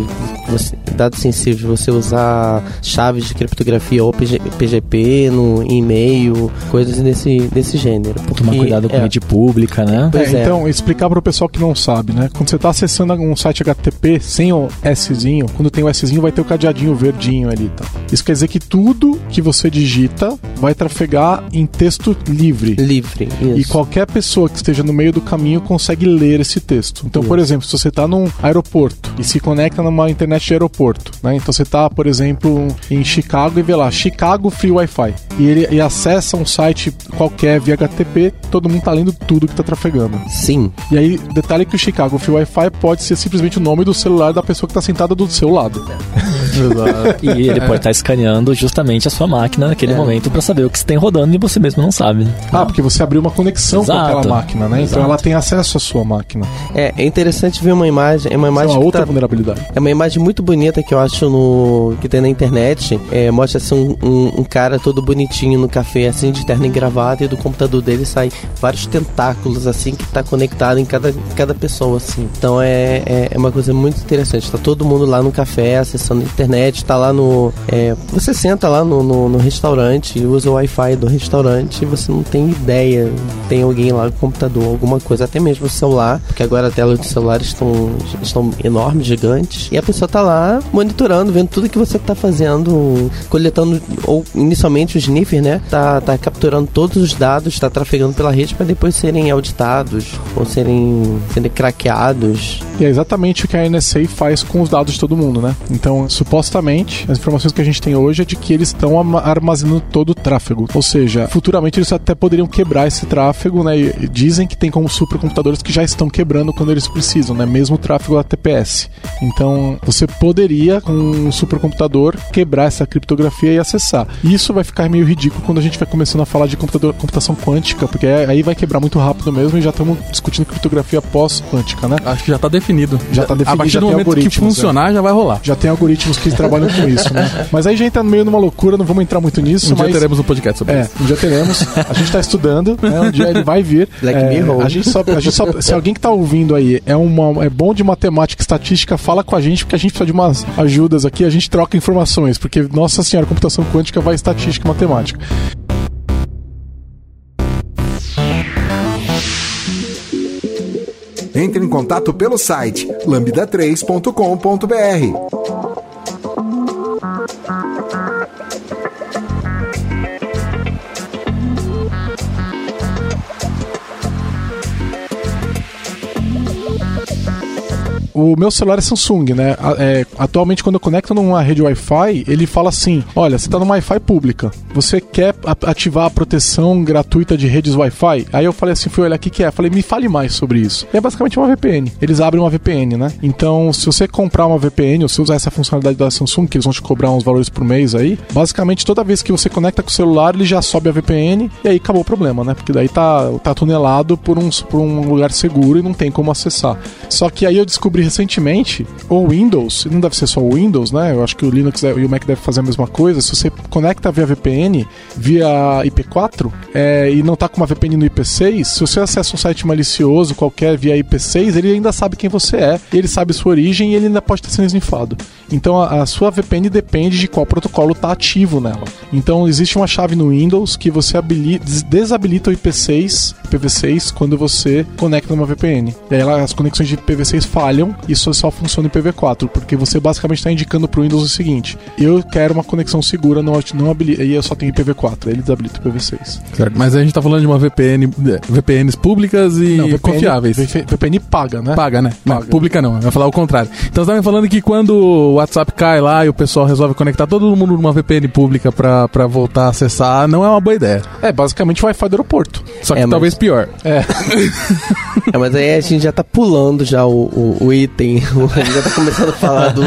você, dados sensíveis, você usar chaves de criptografia ou PG, PGP no e-mail, coisas desse, desse gênero. Porque, Tomar cuidado com é, rede pública, né? É, é. Então, explicar para o pessoal que não sabe, né? Quando você está acessando um site HTTP sem o Szinho, quando tem o Szinho vai ter o cadeadinho verdinho ali, tá? Isso quer dizer que tudo que você digita vai trafegar em texto livre. Livre, isso. E qualquer pessoa que esteja no meio do caminho consegue ler esse texto. Então, por exemplo, se você está num aeroporto e se conecta numa internet de aeroporto, né? Então você está, por exemplo, em Chicago e vê lá Chicago Free Wi-Fi e ele e acessa um site qualquer via HTTP, todo mundo está lendo tudo que está trafegando. Sim. E aí, detalhe que o Chicago Free Wi-Fi pode ser simplesmente o nome do celular da pessoa que está sentada do seu lado. E ele pode estar escaneando justamente a sua máquina naquele momento para saber o que você tem rodando e você mesmo não sabe. Ah, porque você abriu uma conexão com Exato. aquela máquina, né? Então Exato. ela tem acesso à sua máquina. É, é interessante ver uma imagem. É uma é imagem uma que outra tá- vulnerabilidade. É uma imagem muito bonita que eu acho no que tem na internet. É, mostra assim um, um- um cara todo bonitinho no café, assim, de terno e gravata, e do computador dele sai vários tentáculos, assim, que tá conectado em cada, cada pessoa, assim. Então é, é, é uma coisa muito interessante. Tá todo mundo lá no café, acessando a internet, tá lá no. é, você senta lá no, no, no restaurante usa o Wi-Fi do restaurante e você não tem ideia. Tem alguém lá com computador, alguma coisa, até mesmo o celular, porque agora a tela dos celulares estão, estão enormes, gigantes. E a pessoa tá lá monitorando, vendo tudo que você tá fazendo, coletando, ou inicialmente o sniffer, né? Tá, tá capturando todos os dados, tá trafegando pela rede para depois serem auditados ou serem, serem craqueados. E é exatamente o que a NSA faz com os dados de todo mundo, né? Então, supostamente, as informações que a gente tem hoje é de que eles estão armazenando todo o tráfego. Ou seja, futuramente eles até poderiam quebrar esse tráfego, né? E dizem que tem como supercomputadores que já estão quebrando quando eles precisam, né? Mesmo o tráfego ATPS. Então, você poderia, com um supercomputador, quebrar essa criptografia e acessar. E Isso vai ficar meio ridículo quando a gente vai começando a falar de computação quântica, porque aí vai quebrar muito rápido mesmo e já estamos discutindo criptografia pós-quântica, né? Acho que já tá definido. Já tá definido, A partir do momento que algoritmos, funcionar, já vai rolar. Já tem algoritmos que trabalham com isso, né? Mas aí já entra no meio numa loucura, não vamos entrar muito nisso, Um dia mas. teremos um podcast sobre É, isso. um dia teremos. A gente tá estudando, né? Um dia ele vai vir. Black é, Mirror. A gente só, a gente só, se alguém que tá ouvindo aí é, uma, é bom de matemática e estatística, fala com a gente, porque a gente precisa de umas ajudas aqui, a gente troca informações, porque, nossa senhora, computação quântica vai estatística e matemática. Entre em contato pelo site lambda3.com.br. Uh-huh. O meu celular é Samsung, né? É, atualmente, quando eu conecto numa rede Wi-Fi, ele fala assim: olha, você está numa Wi-Fi pública. Você quer ativar a proteção gratuita de redes Wi-Fi? Aí eu falei assim: fui olhar o que, que é. Falei, me fale mais sobre isso. E é basicamente uma VPN. Eles abrem uma VPN, né? Então, se você comprar uma VPN, ou se usar essa funcionalidade da Samsung, que eles vão te cobrar uns valores por mês aí, basicamente toda vez que você conecta com o celular, ele já sobe a VPN e aí acabou o problema, né? Porque daí tá, tá tunelado por um, por um lugar seguro e não tem como acessar. Só que aí eu descobri recentemente, o Windows, não deve ser só o Windows, né? Eu acho que o Linux e o Mac devem fazer a mesma coisa. Se você conecta via VPN, via IP4, é, e não tá com uma VPN no IP6, se você acessa um site malicioso qualquer via IP6, ele ainda sabe quem você é, ele sabe sua origem e ele ainda pode estar sendo snifado. Então a, a sua VPN depende de qual protocolo está ativo nela. Então existe uma chave no Windows que você habili- des- desabilita o IP6, IPv6 quando você conecta numa VPN. E aí as conexões de IPv6 falham isso só funciona em IPv4, porque você basicamente está indicando para o Windows o seguinte: eu quero uma conexão segura, não, não habilita, e eu só tenho IPv4, aí ele desabilita o IPv6. Certo. Mas a gente tá falando de uma VPN, é, VPNs públicas e Não, VPN, confiáveis. VPN, paga, né? Paga, né? Não, Paga. pública não, vai falar o contrário. Então você tá me falando que quando o WhatsApp cai lá e o pessoal resolve conectar todo mundo numa VPN pública pra, pra voltar a acessar, não é uma boa ideia. É basicamente o Wi-Fi do aeroporto. Só que É, mas- talvez pior. É. É, mas aí a gente já tá pulando já o, o, o item. A gente já tá começando a falar do.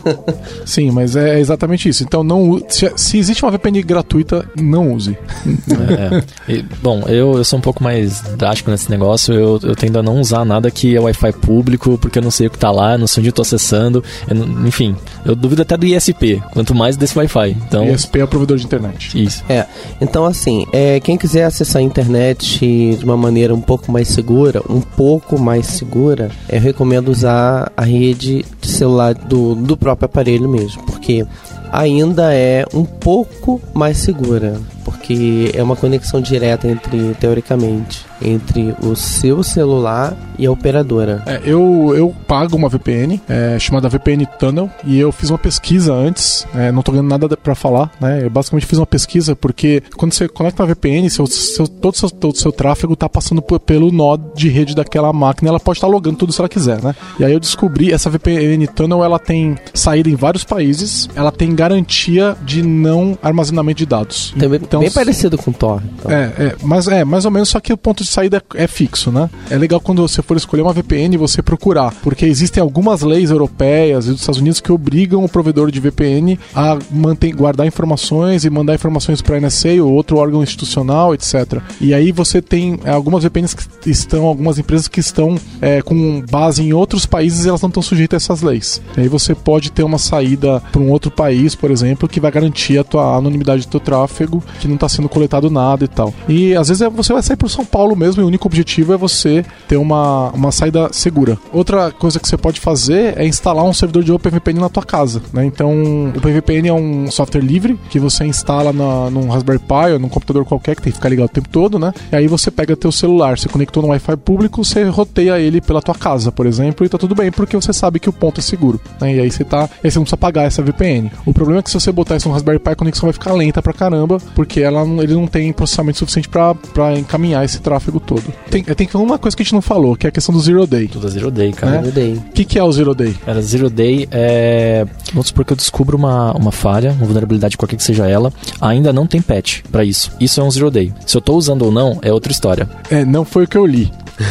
Sim, mas é exatamente isso. Então, não se, se existe uma VPN gratuita, não use. É. E, bom, eu, eu sou um pouco mais drástico nesse negócio. Eu, eu tendo a não usar nada que é Wi-Fi público, porque eu não sei o que tá lá, não sei onde eu tô acessando. eu não- enfim, eu duvido até do ISP, quanto mais desse Wi-Fi. Então, ISP é o provedor de internet. isso. É, então assim, é, quem quiser acessar a internet de uma maneira um pouco mais segura, um pouco mais segura, eu recomendo usar a rede de celular do, do próprio aparelho mesmo, porque ainda é um pouco mais segura. Que é uma conexão direta entre, teoricamente, entre o seu celular e a operadora. É, eu, eu pago uma VPN é, chamada VPN Tunnel e eu fiz uma pesquisa antes, é, não tô ganhando nada para falar, né? Eu basicamente fiz uma pesquisa porque quando você conecta uma VPN, seu, seu, todo o seu, todo seu tráfego tá passando pelo nó de rede daquela máquina, ela pode estar tá logando tudo se ela quiser, né? E aí eu descobri, essa VPN Tunnel, ela tem saída em vários países, ela tem garantia de não armazenamento de dados. Também, então, bem parecido com o Tor. Então. É, é, mas é mais ou menos, só que o ponto de saída é, é fixo, né? É legal quando você for escolher uma VPN você procurar, porque existem algumas leis europeias e dos Estados Unidos que obrigam o provedor de VPN a manter, guardar informações e mandar informações para a NSA ou outro órgão institucional, etc. E aí você tem é, algumas VPNs que estão, algumas empresas que estão é, com base em outros países e elas não estão sujeitas a essas leis. E aí você pode ter uma saída para um outro país, por exemplo, que vai garantir a tua anonimidade do teu tráfego, que não está sendo coletado nada e tal. E às vezes é, você vai sair para São Paulo mesmo e o único objetivo é você ter uma, uma saída segura. Outra coisa que você pode fazer é instalar um servidor de OpenVPN na tua casa. Né? Então, o OpenVPN é um software livre que você instala na, num Raspberry Pi ou num computador qualquer que tem que ficar ligado o tempo todo, né? E aí você pega teu celular, você conectou no Wi-Fi público, você roteia ele pela tua casa, por exemplo, e tá tudo bem, porque você sabe que o ponto é seguro. Né? E aí você tá. Aí você não precisa pagar essa VPN. O problema é que se você botar isso no Raspberry Pi, a conexão vai ficar lenta pra caramba, porque ela, ele não tem processamento suficiente para encaminhar esse tráfego todo. Tem, tem uma coisa que a gente não falou, que é a questão do Zero Day. Tudo é Zero Day, cara. Né? O que, que é o Zero Day? Cara, Zero Day é. Vamos supor que eu descubro uma, uma falha, uma vulnerabilidade, qualquer que seja ela, ainda não tem patch para isso. Isso é um Zero Day. Se eu tô usando ou não, é outra história. É, não foi o que eu li.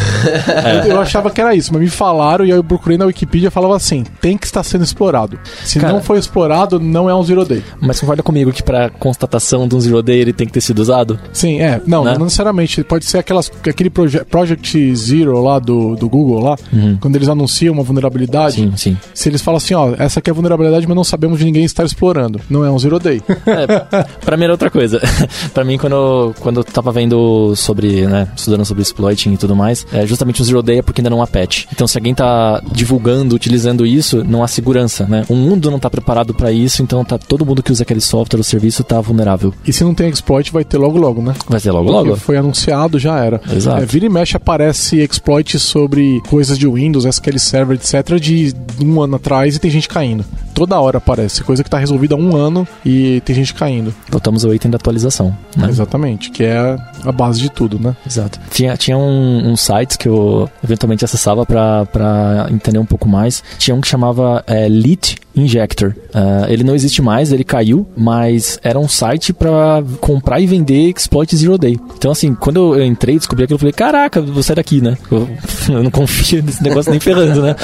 É. Eu, achava que era isso, mas me falaram e aí eu procurei na Wikipedia e falava assim: tem que estar sendo explorado. Se Cara, não foi explorado, não é um zero day. Mas concorda comigo que para constatação de um zero day ele tem que ter sido usado? Sim, é. Não, né? não necessariamente. Pode ser aquelas, aquele proje Project Zero lá do, do Google lá, uhum. quando eles anunciam uma vulnerabilidade. Sim, sim. Se eles falam assim, ó, essa aqui é a vulnerabilidade, mas não sabemos de ninguém estar explorando. Não é um zero day. É, pra mim era outra coisa. pra mim, quando, quando eu tava vendo sobre, né, estudando sobre exploiting e tudo mais, é justamente o zero day é porque ainda não há patch. Então, se alguém tá divulgando, utilizando isso, não há segurança, né? O mundo não tá preparado para isso, então tá todo mundo que usa aquele software ou serviço tá vulnerável. E se não tem exploit, vai ter logo logo, né? Vai ter logo porque logo. Foi anunciado, já era. Exato. É, vira e mexe aparece exploit sobre coisas de Windows, SQL Server, etc, de um ano atrás e tem gente caindo. Toda hora aparece, coisa que tá resolvida há um ano e tem gente caindo. Voltamos ao item da atualização, né? Exatamente, que é a base de tudo, né? Exato. Tinha, tinha um, um site que eu eventualmente acessava para entender um pouco mais. Tinha um que chamava é, Lit Injector. Uh, ele não existe mais, ele caiu, mas era um site para comprar e vender exploit zero day. Então, assim, quando eu entrei descobri aquilo, eu falei: caraca, vou sair daqui, né? Eu, eu não confio nesse negócio nem ferrando, né?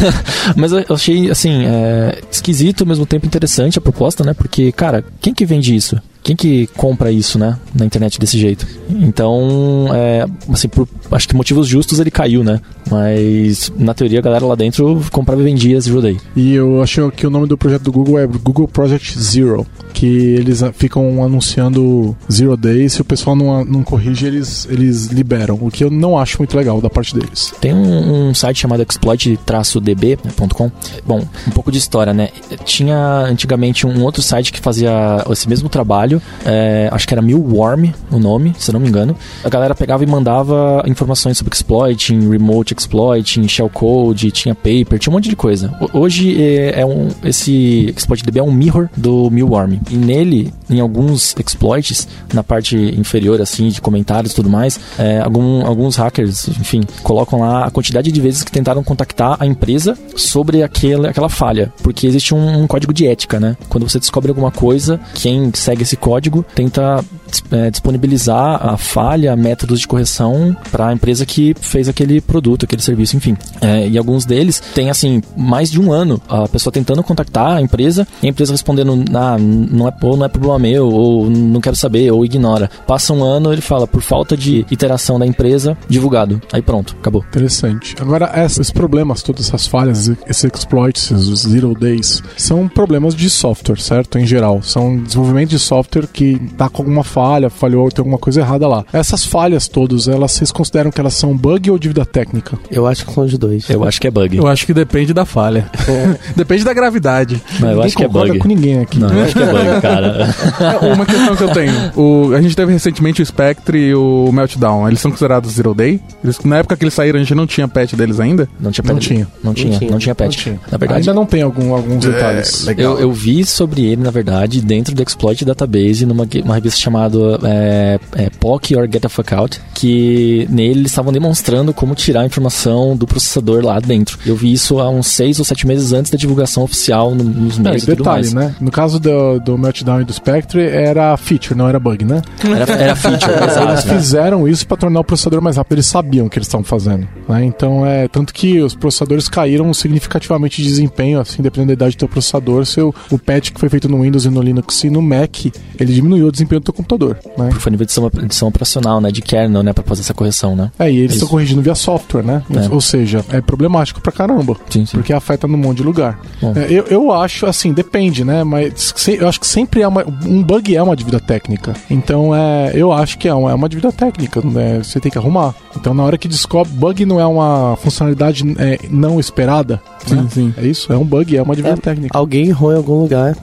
mas eu achei, assim, é, esquisito ao mesmo tempo interessante a proposta, né? Porque, cara, quem que vende isso? Quem que compra isso, né? Na internet desse jeito. Então, é, assim, por acho que motivos justos ele caiu, né? Mas na teoria a galera lá dentro comprava e vendia Zero Day. E eu achei que o nome do projeto do Google é Google Project Zero, que eles ficam anunciando Zero Day, se o pessoal não, não corrige, eles, eles liberam, o que eu não acho muito legal da parte deles. Tem um, um site chamado exploit-db.com. Bom, um pouco de história, né? Tinha antigamente um outro site que fazia esse mesmo trabalho trabalho, é, acho que era Millworm o nome, se não me engano. A galera pegava e mandava informações sobre exploiting, remote exploiting, shellcode, tinha paper, tinha um monte de coisa. Hoje é, é um, esse exploit-db é um mirror do Millworm. E nele, em alguns exploits, na parte inferior, assim, de comentários e tudo mais, é, algum, alguns hackers, enfim, colocam lá a quantidade de vezes que tentaram contactar a empresa sobre aquela, aquela falha. Porque existe um, um código de ética, né? Quando você descobre alguma coisa, quem segue esse código tenta é, disponibilizar a falha, métodos de correção para a empresa que fez aquele produto, aquele serviço, enfim. É, e alguns deles têm, assim, mais de um ano a pessoa tentando contactar a empresa e a empresa respondendo, ah, não é, ou não é problema meu, ou não quero saber, ou ignora. Passa um ano, ele fala, por falta de iteração da empresa, divulgado. Aí pronto, acabou. Interessante. Agora, esses problemas, todas essas falhas, esses exploits, os zero days, são problemas de software, certo? Em geral. São desenvolvimento de software que tá com alguma falha falhou, tem alguma coisa errada lá. Essas falhas todas, elas vocês consideram que elas são bug ou dívida técnica? Eu acho que são os dois. Eu acho que é bug. Eu acho que depende da falha. depende da gravidade. Não, eu Ninguém acho que é bug. com ninguém aqui. Não, eu acho que é bug, cara. É, Uma questão que eu tenho. O, a gente teve recentemente o Spectre e o Meltdown. Eles são considerados Zero Day? Eles- na época que eles saíram, a gente não tinha patch deles ainda? Não tinha Não patch. tinha. Não tinha, tinha. não tinha patch. Não tinha. Na verdade, Ainda não tem algum, alguns detalhes. legal. Eu, eu vi sobre ele, na verdade, dentro do Exploit Database, numa uma revista chamada é, é, POC or Get a Fuck Out, que nele eles estavam demonstrando como tirar a informação do processador lá dentro. Eu vi isso há uns seis ou sete meses antes da divulgação oficial no- nos É, meios e e tudo detalhe, mais. né? No caso do, do Meltdown e do Spectre, era feature, não era bug, né? Era, era feature, Eles exato. né? fizeram isso para tornar o processador mais rápido, eles sabiam o que eles estavam fazendo. né? Então é tanto que os processadores caíram significativamente de desempenho, assim, dependendo da idade do teu processador. Seu, o patch que foi feito no Windows e no Linux e no Mac, ele diminuiu o desempenho do teu computador. Né? Foi nível de edição, edição operacional, né? De kernel, né? Pra fazer essa correção, né? É, e eles estão corrigindo via software, né? É. Ou seja, é problemático pra caramba. Sim, sim. Porque afeta num monte de lugar. É, eu, eu acho, assim, depende, né? Mas se- eu acho que sempre é uma. Um bug é uma dívida técnica. Então, é, eu acho que é uma, é uma dívida técnica. né? Você tem que arrumar. Então, na hora que descobre. Bug não é uma funcionalidade é, não esperada. Sim, né? sim. É isso? É um bug, é uma dívida É, técnica. Alguém errou em algum lugar.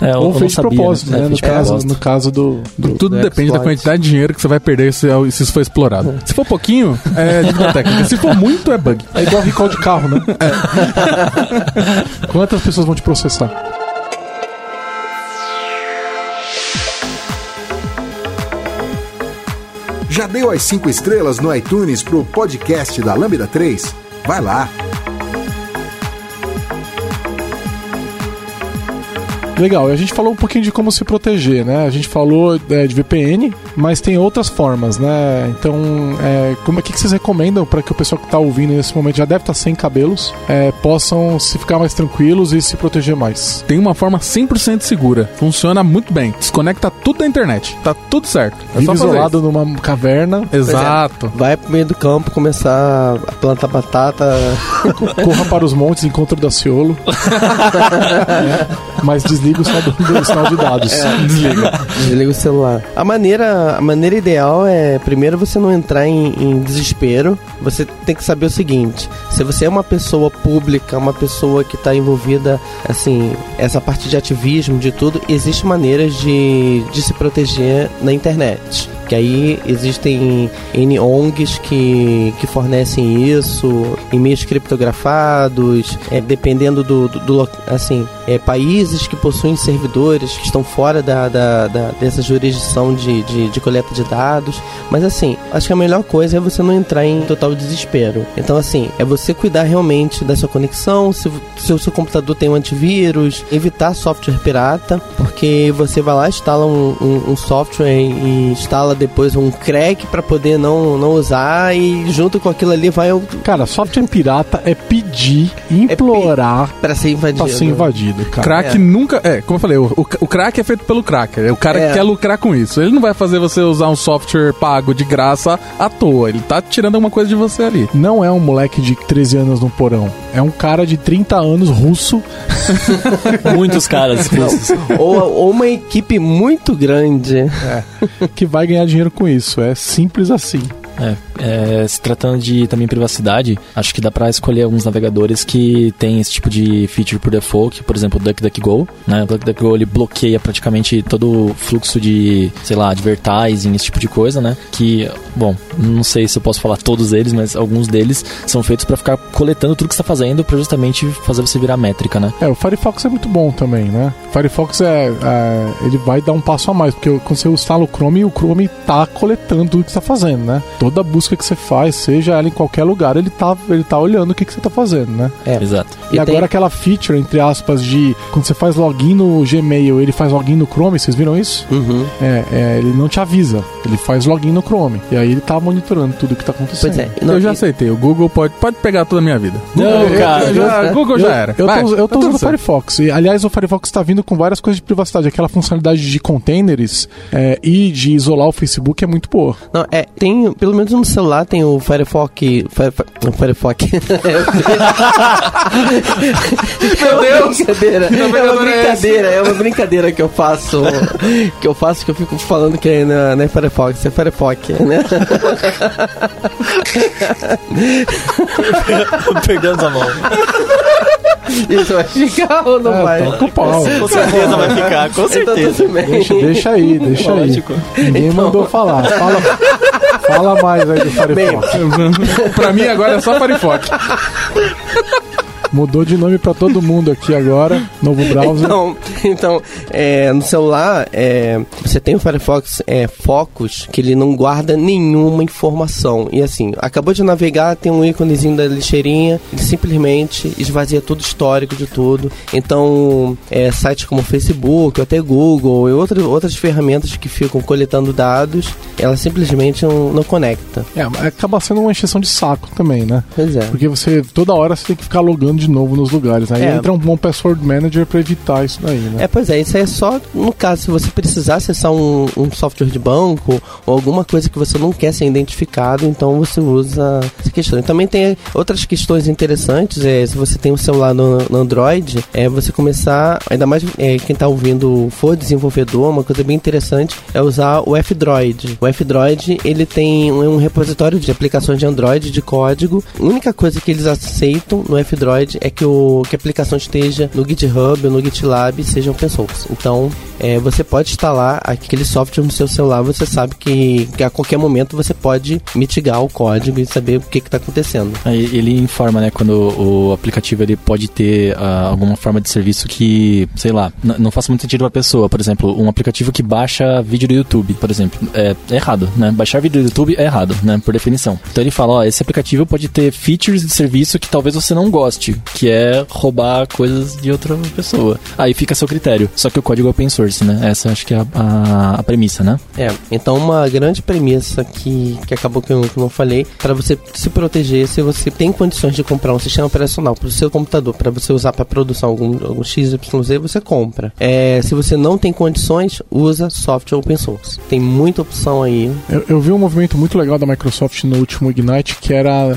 É, Ou fez de propósito, né? É, no, caso, no caso do. do Tudo do depende da quantidade de dinheiro que você vai perder se, se isso for explorado. Se for pouquinho, é dívida técnica. Se for muito, é bug. é igual recall de carro, né? Quantas pessoas vão te processar? Já deu as 5 estrelas no iTunes pro podcast da Lambda 3? Vai lá. Legal, e a gente falou um pouquinho de como se proteger, né? A gente falou é, de VPN, mas tem outras formas, né? Então, é, como, o que, vocês recomendam para que o pessoal que está ouvindo nesse momento já deve estar sem cabelos, é, possam se ficar mais tranquilos e se proteger mais? Tem uma forma 100% segura. Funciona muito bem. Desconecta tudo da internet. Tá tudo certo. É Vive só fazer isolado numa caverna, isso. Exato. Vai pro meio do campo começar a plantar batata. corra para os montes, encontro da Ciolo. É, mas desliga o sinal, de dados. Desliga. Desliga o celular. A maneira, a maneira ideal é, primeiro, você não entrar em, em desespero. Você tem que saber o seguinte: se você é uma pessoa pública, uma pessoa que está envolvida, assim, essa parte de ativismo, de tudo, existem maneiras de, de se proteger na internet. Que aí existem N ONGs que, que fornecem isso, e-mails criptografados, é, dependendo do, do, do assim, é, países que possuem servidores que estão fora da, da, da- dessa jurisdição de, de, de coleta de dados. Mas assim, acho que a melhor coisa é você não entrar em total desespero. Então, assim, é você cuidar realmente da sua conexão, se, se o seu computador tem um antivírus, evitar software pirata, porque você vai lá, instala um, um, um software e instala depois um crack para poder não, não usar e junto com aquilo ali vai Cara, software pirata é pedir, implorar para ser invadido. pra ser invadido, cara. Crack É. nunca. É, como eu falei, o, o, o crack é feito pelo cracker. É o cara É. que quer lucrar com isso. Ele não vai fazer você usar um software pago de graça à toa. Ele tá tirando alguma coisa de você ali. Não é um moleque de 13 anos no porão. É um cara de 30 anos russo Muitos caras. russos. ou, ou uma equipe muito grande. que vai ganhar dinheiro com isso. É simples assim. É, é, se tratando de também privacidade, acho que dá pra escolher alguns navegadores que tem esse tipo de feature por default, por exemplo, o DuckDuckGo, né? O DuckDuckGo ele bloqueia praticamente todo o fluxo de, sei lá, advertising, esse tipo de coisa, né? Que, bom, não sei se eu posso falar todos eles, mas alguns deles são feitos pra ficar coletando tudo que você tá fazendo pra justamente fazer você virar métrica, né? É, o Firefox é muito bom também, né? O Firefox é, é, ele vai dar um passo a mais, porque quando você instala o Chrome, o Chrome tá coletando tudo que você tá fazendo, né? Toda busca que você faz, seja ela em qualquer lugar, ele tá, ele tá olhando o que, que você tá fazendo, né? É. Exato. E, E agora tem- aquela feature, entre aspas, de quando você faz login no Gmail, ele faz login no Chrome, vocês viram isso? Uhum. É, é, ele não te avisa, ele faz login no Chrome. E aí ele tá monitorando tudo que tá acontecendo. Pois é. Não, eu já e- aceitei. O Google pode, pode pegar toda a minha vida. Não, Google, cara, eu já, Google já era. eu Vai, tô, eu tá tô tudo usando o. Firefox. E, aliás, o Firefox tá vindo com várias coisas de privacidade. Aquela funcionalidade de containers é, e de isolar o Facebook é muito boa. Não, é, tem, pelo pelo menos no celular tem o Firefox. Firefox. Meu Deus! Brincadeira. É uma brincadeira, é uma brincadeira que eu faço. Que eu faço que eu fico falando que é, é Firefox, é Firefox, né? Perdemos a mão. Isso vai ficar ou não É, vai? o pau. Com certeza vai ficar, com Então certeza. bem. Deixa, deixa aí, deixa aí. Lógico. Ninguém mandou falar. Fala, fala mais aí do Firefox. pra mim agora é só Firefox. Mudou de nome pra todo mundo aqui agora. Novo browser. Então, então é, no celular, é, você tem o Firefox é, Focus, que ele não guarda nenhuma informação. E assim, acabou de navegar, tem um íconezinho da lixeirinha, ele simplesmente esvazia todo o histórico de tudo. Então, é, sites como Facebook, ou até Google e outras, outras ferramentas que ficam coletando dados, ela simplesmente não, não conecta. É, acaba sendo uma encheção de saco também, né? Pois é. Porque você, toda hora, você tem que ficar logando de novo nos lugares. Aí É. entra um bom password manager pra evitar isso daí, né? É, pois é, isso aí é só no caso, se você precisar acessar um, um software de banco ou alguma coisa que você não quer ser identificado, então você usa essa questão. E também tem outras questões interessantes, é, se você tem um celular no, no Android, é você começar, ainda mais é, quem está ouvindo for desenvolvedor, uma coisa bem interessante é usar o F-Droid. O F-Droid, ele tem um, um repositório de aplicações de Android, de código. A única coisa que eles aceitam no F-Droid é que, o, que a aplicação esteja no GitHub ou no GitLab seja open source. Então, é, você pode instalar aquele software no seu celular, você sabe que, que a qualquer momento você pode mitigar o código e saber o que está acontecendo. Aí ele informa, né, quando o aplicativo ele pode ter ah, alguma forma de serviço que, sei lá, não faça muito sentido pra pessoa. Por exemplo, um aplicativo que baixa vídeo do YouTube, por exemplo, é, é errado, né? Baixar vídeo do YouTube é errado, né, por definição. Então ele fala, ó, esse aplicativo pode ter features de serviço que talvez você não goste, que é roubar coisas de outra pessoa. Aí fica a seu critério. Só que o código é open source, né? Essa acho que é a, a- a premissa, né? É, então uma grande premissa que, que acabou que eu, que eu não falei, para você se proteger, se você tem condições de comprar um sistema operacional para o seu computador, para você usar para produção algum, algum XYZ, você compra. É, se você não tem condições, usa software open source. Tem muita opção aí. Eu, eu vi um movimento muito legal da Microsoft no último Ignite que era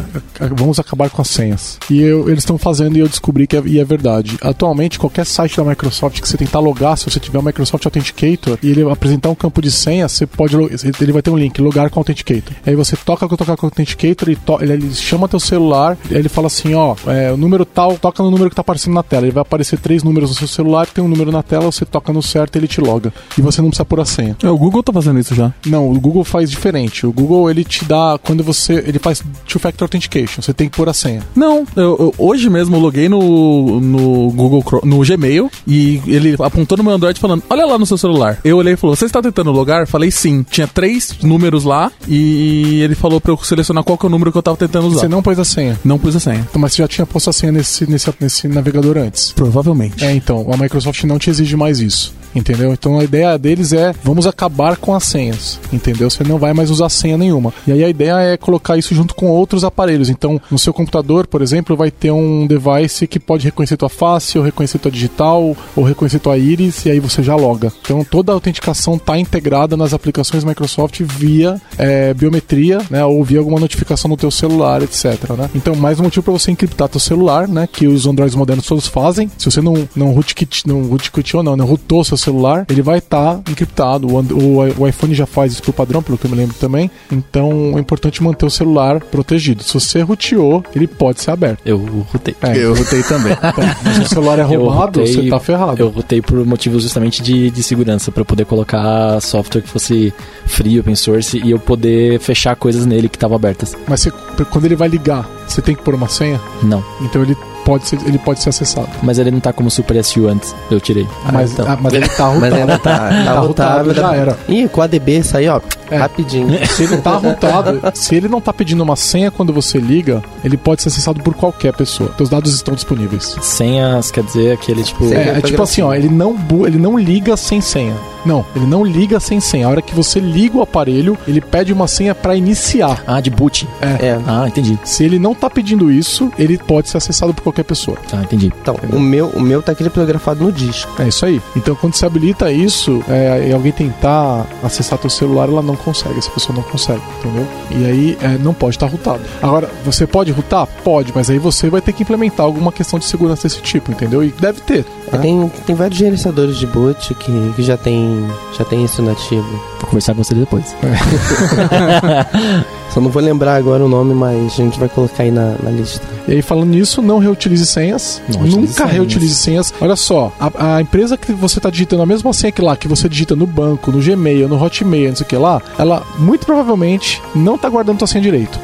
vamos acabar com as senhas. E eu- eles estão fazendo e eu descobri que é, e é verdade. Atualmente, qualquer site da Microsoft que você tentar logar, se você tiver o Microsoft Authenticator e ele apresentar um campo de senha, você pode ele vai ter um link, logar com Authenticator. Aí você toca com tocar com Authenticator e to- ele, ele chama teu celular, ele fala assim, ó, é, o número tal, toca no número que tá aparecendo na tela. Ele vai aparecer três números no seu celular, tem um número na tela, você toca no certo e ele te loga. E você não precisa pôr a senha. É, o Google tá fazendo isso já. Não, o Google faz diferente. O Google ele te dá quando você ele faz two factor authentication. Você tem que pôr a senha. Não, eu, eu- hoje mesmo eu loguei no, no Google Chrome- no Gmail e ele apontou no meu Android falando: Olha lá no seu celular. Eu olhei e falou: Você está tentando logar? Falei sim. Tinha três números lá e ele falou pra eu selecionar qual que é o número que eu tava tentando usar. Você não pôs a senha. Não pus a senha. Então, mas você já tinha posto a senha nesse, nesse, nesse navegador antes. Provavelmente. É, então, a Microsoft não te exige mais isso. Entendeu? Então a ideia deles é vamos acabar com as senhas. Entendeu? Você não vai mais usar senha nenhuma. E aí a ideia é colocar isso junto com outros aparelhos. Então, no seu computador, por exemplo, vai ter um device que pode reconhecer tua face, ou reconhecer tua digital, ou reconhecer tua íris, e aí você já loga. Então toda a autenticação está integrada nas aplicações Microsoft via é, biometria, né? Ou via alguma notificação no teu celular, etc. Né? Então, mais um motivo para você encriptar teu celular, né? Que os Androids modernos todos fazem. Se você não, não rootkit, não rootkitou, não, não rootou seu celular, ele vai estar encriptado. O, o, o iPhone já faz isso por padrão, pelo que eu me lembro também. Então, é importante manter o celular protegido. Se você roteou, ele pode ser aberto. Eu rotei. É, Eu rotei também. então, mas se o celular é roubado, rotei- você tá ferrado. Eu rotei por motivos justamente de, de segurança, pra eu poder colocar software que fosse free, open source, e eu poder fechar coisas nele que estavam abertas. Mas você- quando ele vai ligar, você tem que pôr uma senha, Não. então ele pode ser, ele pode ser acessado. Mas ele não tá como Super SU antes, eu tirei. mas, então. ah, mas ele tá Mas rootado. ainda tá, tá, Tá rotado. rootado, já era. Ih, com a ADB isso aí, ó, É. rapidinho. Se ele tá rootado, se ele não tá pedindo uma senha quando você liga, ele pode ser acessado por qualquer pessoa. Teus dados estão disponíveis. Senhas, quer dizer, aquele tipo. Sim. É, é tipo assim, ó, ele não, ele não liga sem senha. Não, ele não liga sem senha. A hora que você liga o aparelho, ele pede uma senha para iniciar. Ah, de boot. É. Ah, entendi. Se ele não tá pedindo isso, ele pode ser acessado por qualquer pessoa. Ah, entendi. Então, o meu, o meu tá criptografado no disco. É isso aí. Então, quando você habilita isso é, e alguém tentar acessar teu celular, ela não consegue. Essa pessoa não consegue, entendeu? E aí é, não pode estar rootado. Agora, você pode rootar? Pode, mas aí você vai ter que implementar alguma questão de segurança desse tipo, entendeu? E deve ter. É, né? Tem, tem vários gerenciadores de boot que, que já tem, já tem isso nativo. Vou conversar com você depois. Só não vou lembrar agora o nome, mas a gente vai colocar aí na, na lista. E aí, falando nisso, não reutilize senhas. Não Nunca senhas. reutilize senhas. Olha só, a, a empresa que você está digitando a mesma senha que lá, que você digita no banco, no Gmail, no Hotmail, não sei o que lá, ela muito provavelmente não está guardando tua senha direito.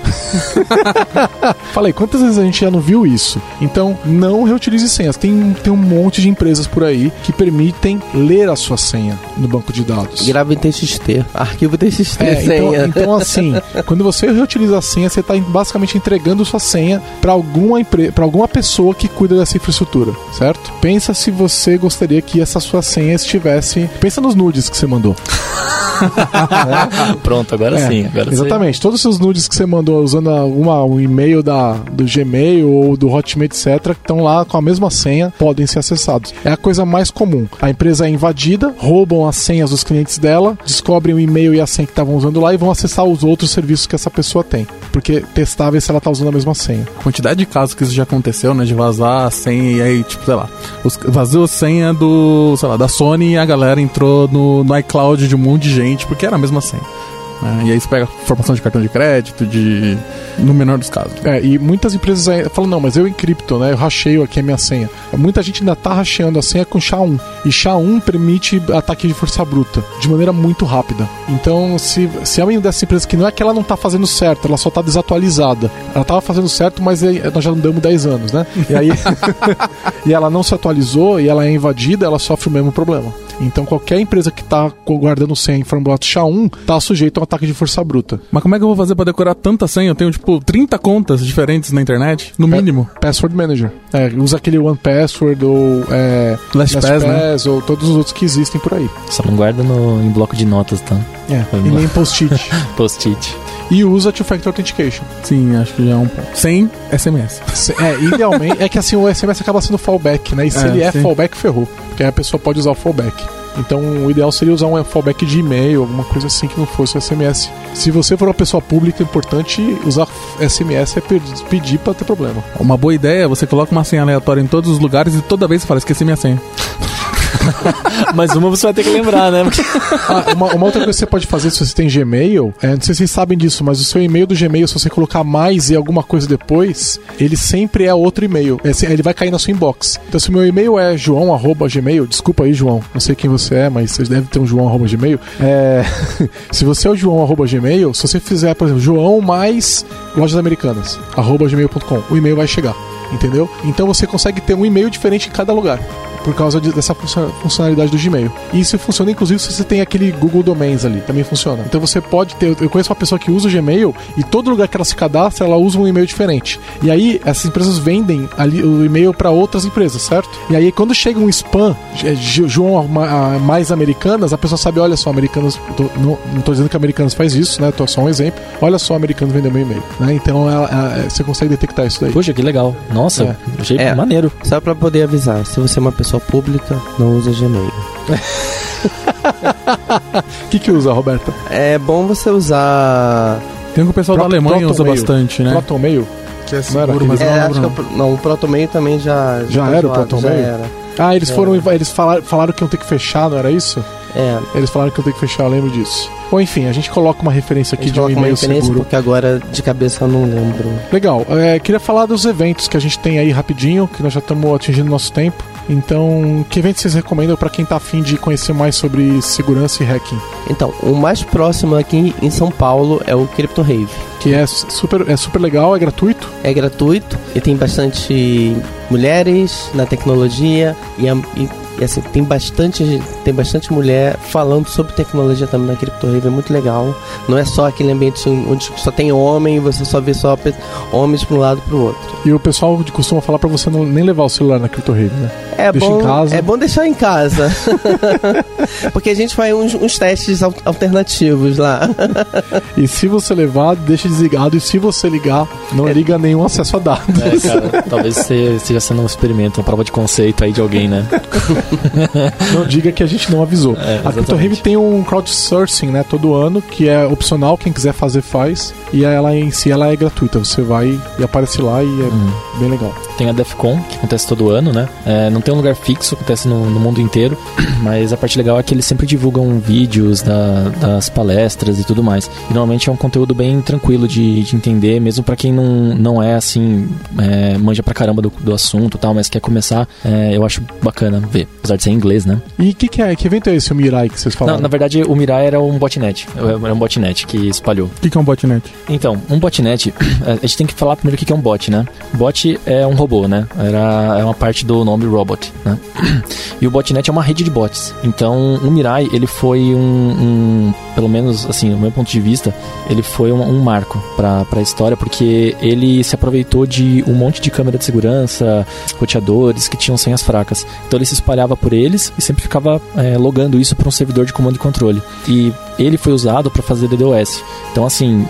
Falei, quantas vezes a gente já não viu isso? Então, não reutilize senhas. Tem, tem um monte de empresas por aí que permitem ler a sua senha no banco de dados. Grava em TXT. Arquivo TXT, É, então, então, assim, quando você reutiliza a senha, você está basicamente entregando sua senha para alguma empresa, para alguma pessoa que cuida dessa infraestrutura, certo? Pensa se você gostaria que essa sua senha estivesse. Pensa nos nudes que você mandou. Pronto, agora É, sim. Agora Exatamente. Todos os seus nudes que você mandou usando alguma, um e-mail da, do Gmail ou do Hotmail, etc., que estão lá com a mesma senha, podem ser acessados. É a coisa mais comum. A empresa é invadida, roubam as senhas dos clientes dela, descobrem o e-mail e a senha que estavam usando lá e vão acessar os outros serviços que essa pessoa tem. Porque testar ver se ela está usando a mesma senha. A quantidade de casos que isso já aconteceu, né? De vazar a senha e aí, tipo, sei lá, os- vazou a senha do, sei lá, da Sony e a galera entrou no, no iCloud de um monte de gente porque era a mesma senha. Né? E aí você pega informação de cartão de crédito, de. No menor dos casos. É, e muitas empresas aí falam, não, mas eu encripto, né? Eu racheio aqui a minha senha. Muita gente ainda tá racheando a senha com SHA-1. E SHA-1 permite ataque de força bruta de maneira muito rápida. Então, se, se é uma dessas empresas que não é que ela não tá fazendo certo, ela só tá desatualizada. Ela tava fazendo certo, mas nós já não damos 10 anos, né? E aí. e ela não se atualizou e ela é invadida, ela sofre o mesmo problema. Então, qualquer empresa que tá guardando senha em formato SHA-1 tá sujeito a um ataque de força bruta. Mas como é que eu vou fazer pra decorar tanta senha? Eu tenho, tipo, 30 contas diferentes na internet, no mínimo. Password Manager. É, usa aquele One Password ou é, LastPass, né? ou todos os outros que existem por aí. Só não guarda no, em bloco de notas, tá? É, Foi e nem post-it. Post-it. E usa Two-Factor Authentication. Sim, acho que já é um ponto. Sem SMS. É, idealmente, é que assim, o SMS acaba sendo fallback, né? E se É, ele é sim. fallback, ferrou. Porque aí a pessoa pode usar o fallback. Então, o ideal seria usar um fallback de e-mail, alguma coisa assim que não fosse o SMS. Se você for uma pessoa pública, é importante usar SMS é pedir pra ter problema. Uma boa ideia é você coloca uma senha aleatória em todos os lugares e toda vez você fala, esqueci minha senha. Mas uma você vai ter que lembrar, né? Ah, uma, uma outra coisa que você pode fazer se você tem Gmail, é, não sei se vocês sabem disso, mas o seu e-mail do Gmail, se você colocar mais e alguma coisa depois, ele sempre é outro e-mail. É, ele vai cair na sua inbox. Então, se o meu e-mail é joão.gmail, desculpa aí, João, não sei quem você é, mas você deve ter um joão.gmail. É, se você é o joão.gmail, se você fizer, por exemplo, joão mais lojas americanas, gmail.com, o e-mail vai chegar. Entendeu? Então você consegue ter um e-mail diferente em cada lugar. Por causa de- dessa funcio- funcionalidade do Gmail. E isso funciona inclusive se você tem aquele Google Domains ali, também funciona. Então você pode ter. Eu conheço uma pessoa que usa o Gmail e todo lugar que ela se cadastra, ela usa um e-mail diferente. E aí essas empresas vendem ali o e-mail para outras empresas, certo? E aí quando chega um spam, é, João a- mais americanas, a pessoa sabe, olha só, americanas. tô- não, tô dizendo que americanas faz isso, né? Tô só um exemplo. Olha só, americanos vendeu meu e-mail. Né? Então ela- ela- você consegue detectar isso daí. Poxa, que legal. Nossa, É. achei É. maneiro. Só pra poder avisar, se você é uma pessoa pública, não usa Gmail. O que, que usa, Roberta? É bom você usar. Tem um que o pessoal da Proton- Alemanha usa bastante, né? Protonmail? Que é Não era seguro, mas eu É, não acho lembro que é não. o pro- não, o Protomail também já. Já tá era o zoado, Protomail? Já era. Ah, eles É. foram. Eles falaram, falaram que iam ter que fechar, não era isso? É. Eles falaram que iam ter que fechar, eu lembro disso. Bom, enfim, a gente coloca uma referência aqui de um e-mail referência seguro. porque agora de cabeça eu não lembro. Legal. É, queria falar dos eventos que a gente tem aí rapidinho, que nós já estamos atingindo nosso tempo. Então, que eventos vocês recomendam para quem tá afim de conhecer mais sobre segurança e hacking? Então, o mais próximo aqui em São Paulo é o Crypto Rave. Que é super, é super legal, é gratuito. É gratuito e tem bastante mulheres na tecnologia e, e- e, assim, tem bastante, tem bastante mulher falando sobre tecnologia também na Crypto Rave, é muito legal. Não é só aquele ambiente onde só tem homem e você só vê só homens para um lado para o outro. E o pessoal costuma falar para você não, nem levar o celular na Crypto Rave, né? É Deixa bom, é bom deixar em casa. Porque a gente faz uns, uns testes al- alternativos lá. E se você levar, deixa desligado. E se você ligar, não liga nenhum acesso a dados. É, cara, talvez você esteja sendo um experimento, uma prova de conceito aí de alguém, né? Não diga que a gente não avisou. É, a. CryptoRave tem um crowdsourcing, né, todo ano, que é opcional, quem quiser fazer faz. E ela em si ela é gratuita. Você vai e aparece lá e é Hum. bem legal. Tem a DEFCON, que acontece todo ano, né? É, não tem um lugar fixo, acontece no, no mundo inteiro, mas a parte legal é que eles sempre divulgam vídeos da- das palestras e tudo mais. E normalmente é um conteúdo bem tranquilo de, de entender, mesmo pra quem não, não é assim, é, manja pra caramba do, do assunto e tal, mas quer começar, é, eu acho bacana ver, apesar de ser em inglês, né? E o que, que é? Que evento é esse, o Mirai, que vocês falaram? Não, na verdade, o Mirai era um botnet, era um botnet que espalhou. O que, que é um botnet? Então, um botnet, a gente tem que falar primeiro o que é um bot, né? Bot é um robô, né? Era, é uma parte do nome robot, né? E o botnet é uma rede de bots. Então, o Mirai, ele foi um, um pelo menos, assim, do meu ponto de vista, ele foi um, um marco pra, pra história, porque ele se aproveitou de um monte de câmera de segurança, roteadores que tinham senhas fracas. Então, ele se espalhava por eles e sempre ficava é, logando isso para um servidor de comando e controle. E ele foi usado para fazer DDoS. Então, assim,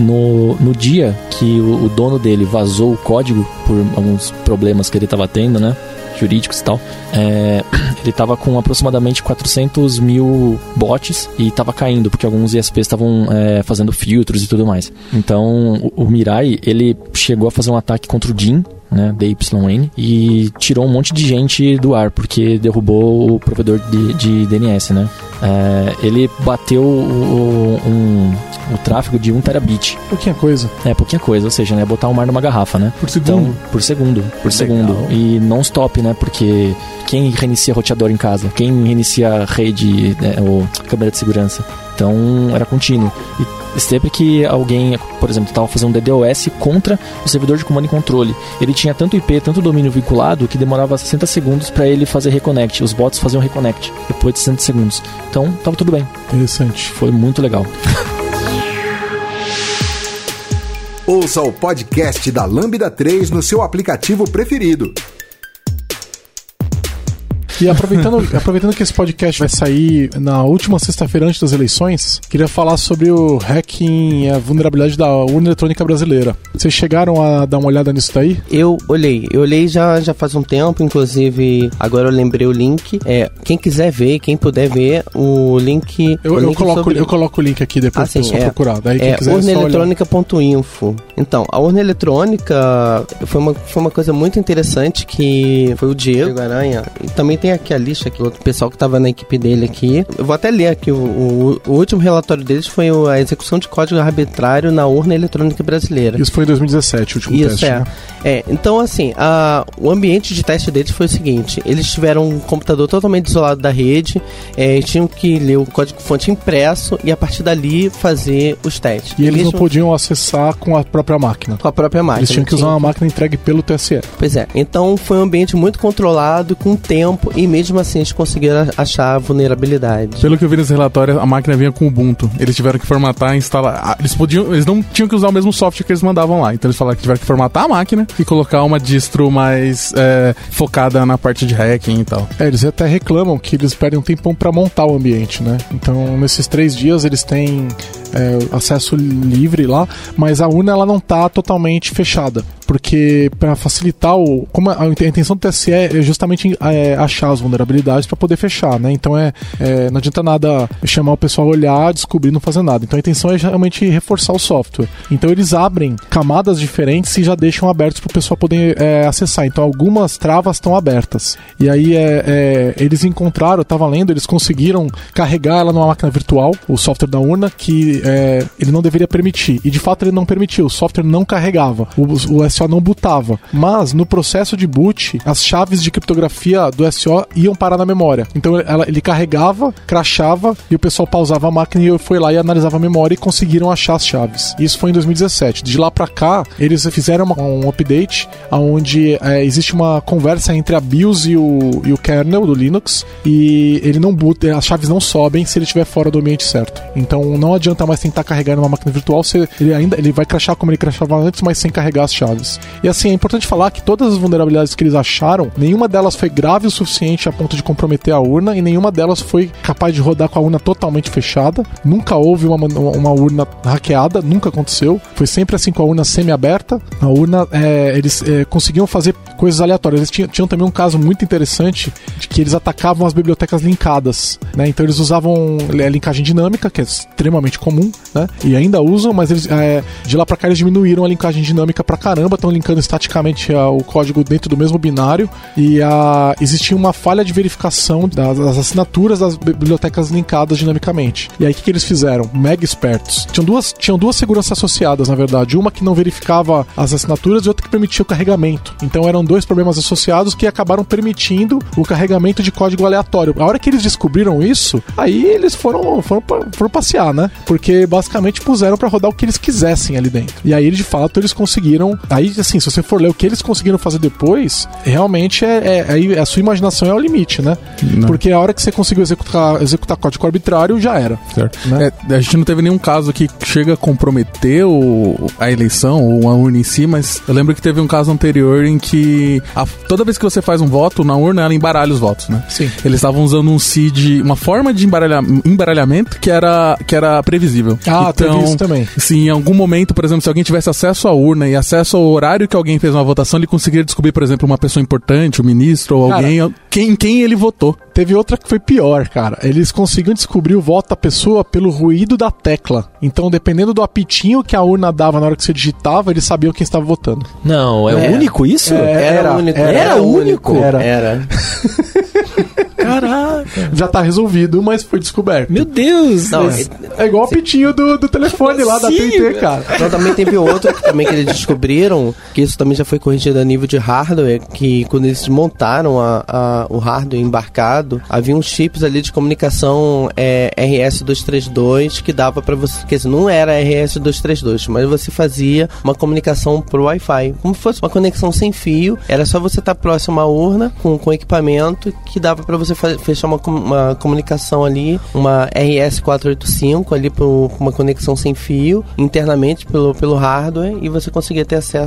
no, no dia que o, o dono dele vazou o código por alguns problemas que ele estava tendo, né? Jurídicos e tal, é, ele estava com aproximadamente 400 mil bots e estava caindo, porque alguns ISPs estavam é, fazendo filtros e tudo mais. Então, o, o Mirai, ele chegou a fazer um ataque contra o Jin, né, DYN, e tirou um monte de gente do ar, porque derrubou o provedor de, de DNS, né. É, ele bateu o, o- um, o tráfego de 1 terabit. Pouquinha coisa. É pouquinha coisa, ou seja, né, botar um mar numa garrafa, né. Por segundo. Então, por segundo, por segundo. E não stop, né? Porque quem reinicia roteador em casa? Quem reinicia a rede, né, ou câmera de segurança? Então, era contínuo. E sempre que alguém, por exemplo, estava fazendo um DDoS contra o servidor de comando e controle, ele tinha tanto IP, tanto domínio vinculado, que demorava 60 segundos para ele fazer reconnect. Os bots faziam reconnect depois de 60 segundos. Então, tava tudo bem. Interessante. Foi muito legal. Ouça o podcast da Lambda 3 no seu aplicativo preferido. E aproveitando, aproveitando que esse podcast vai sair na última sexta-feira antes das eleições, queria falar sobre o hacking e a vulnerabilidade da urna eletrônica brasileira. Vocês chegaram a dar uma olhada nisso daí? Eu olhei, eu olhei já, já faz um tempo, inclusive agora eu lembrei o link. É, quem quiser ver, quem puder ver, o link. Eu, o eu link coloco, sobre- eu coloco o link aqui depois Ah, sim, pessoal é. procurar. Daí quem É quiser é urnaeletrônica.info. Então, a urna eletrônica foi uma, foi uma coisa muito interessante que foi o Diego Aranha. E também tem aqui a lista, aqui, o pessoal que estava na equipe dele aqui. Eu vou até ler aqui, o, o- o último relatório deles foi a execução de código arbitrário na urna eletrônica brasileira. Isso foi em 2017, o último Isso, teste. é. né? É, então assim, a- o ambiente de teste deles foi o seguinte: eles tiveram um computador totalmente isolado da rede, é, tinham que ler o código-fonte impresso e a partir dali fazer os testes. E eles não Mesmo podiam acessar com a própria máquina. com a própria máquina. Eles tinham que usar uma máquina entregue pelo TSE. Pois é, então foi um ambiente muito controlado, com tempo, e mesmo assim eles conseguiram achar a vulnerabilidade. Pelo que eu vi nesse relatório, a máquina vinha com Ubuntu. Eles tiveram que formatar, instalar. Eles podiam, eles não tinham que usar o mesmo software que eles mandavam lá. Então eles falaram que tiveram que formatar a máquina e colocar uma distro mais é, focada na parte de hacking e tal. É, eles até reclamam que eles perdem um tempão pra montar o ambiente, né? Então, nesses três dias eles têm é, acesso livre lá, mas a urna ela não tá totalmente fechada, porque para facilitar o, como a, a intenção do TSE é justamente é, achar as vulnerabilidades para poder fechar, né? Então é, é, não adianta nada chamar o pessoal a olhar, descobrir, não fazer nada. Então a intenção é realmente reforçar o software. Então eles abrem camadas diferentes e já deixam abertos para o pessoal poder é, acessar. Então algumas travas estão abertas. E aí é, é, eles encontraram, eu estava lendo, eles conseguiram carregar ela numa máquina virtual, o software da urna, que é, ele não deveria permitir. E de fato ele não permitiu, o software não carregava, o, o SO não bootava. Mas no processo de boot, as chaves de criptografia do SO iam parar na memória. Então ela- ele carregava, crashava e o pessoal pausava a máquina e foi lá e analisava a memória e conseguiram achar as chaves. Isso foi em 2017. De lá pra cá, eles fizeram uma- um update onde é, existe uma conversa entre a BIOS e o, e o kernel do Linux e ele não boot, as chaves não sobem se ele estiver fora do ambiente certo. Então não adianta mais tentar carregar numa máquina virtual, você, ele ainda ele vai crashar como ele crashava antes, mas sem carregar as chaves. E assim, é importante falar que todas as vulnerabilidades que eles acharam, nenhuma delas foi grave o suficiente a ponto de comprometer a urna e nenhuma delas foi capaz de rodar com a urna totalmente fechada. Nunca houve uma, uma urna hackeada, nunca aconteceu. Foi sempre assim com a urna semi-aberta. A urna, é, eles é, conseguiam fazer coisas aleatórias. Eles tinham, tinham, também um caso muito interessante de que eles atacavam as bibliotecas linkadas. Né? Então eles usavam é, linkagem dinâmica, que é extremamente comum, né? e ainda usam, mas eles, é, de lá para cá eles diminuíram a linkagem dinâmica pra caramba, estão linkando estaticamente o código dentro do mesmo binário e a, existia uma falha de verificação das, das assinaturas das bibliotecas linkadas dinamicamente. E aí o que, que eles fizeram? Mega espertos. Tinham duas, tinham duas seguranças associadas, na verdade. Uma que não verificava as assinaturas e outra que permitia o carregamento. Então eram dois problemas associados que acabaram permitindo o carregamento de código aleatório. A hora que eles descobriram isso, aí eles foram, foram, foram passear, né? Porque basicamente puseram para rodar o que eles quisessem ali dentro. E aí, de fato, eles conseguiram. Aí, assim, se você for ler o que eles conseguiram fazer depois, realmente é, é aí a sua imaginação é o limite, né? Não. Porque a hora que você conseguiu executar, executar código arbitrário, já era. Certo. Né? É, a gente não teve nenhum caso que chega a comprometer o, a eleição ou a urna em si, mas eu lembro que teve um caso anterior em que a, toda vez que você faz um voto na urna, ela embaralha os votos, né? Sim. Eles estavam usando um seed, uma forma de embaralha, embaralhamento que era, que era previsível. Ah, então, isso também. Se em algum momento, por exemplo, se alguém tivesse acesso à urna e acesso ao horário que alguém fez uma votação, ele conseguiria descobrir, por exemplo, uma pessoa importante, o um ministro ou Cara, alguém, quem, quem ele votou. Teve outra que foi pior, cara. Eles conseguiam descobrir o voto da pessoa pelo ruído da tecla. Então, dependendo do apitinho que a urna dava na hora que você digitava, eles sabiam quem estava votando. Não, é, é. único isso? É, era, era, único. Era, era único? Era. era. Caraca. Já tá resolvido, mas foi descoberto. Meu Deus! Não, é, é igual o pitinho do, do telefone lá da TNT, cara. Então também teve outro que também que eles descobriram, que isso também já foi corrigido a nível de hardware, que quando eles montaram a, a o hardware embarcado, havia uns chips ali de comunicação é, RS-232 que dava para você, quer dizer, não era RS-232, mas você fazia uma comunicação por Wi-Fi, como se fosse uma conexão sem fio, era só você estar tá próximo à urna com, com equipamento que dava para você fechar uma, uma comunicação ali, uma RS485 ali para uma conexão sem fio, internamente pelo, pelo hardware, e você conseguia ter acesso,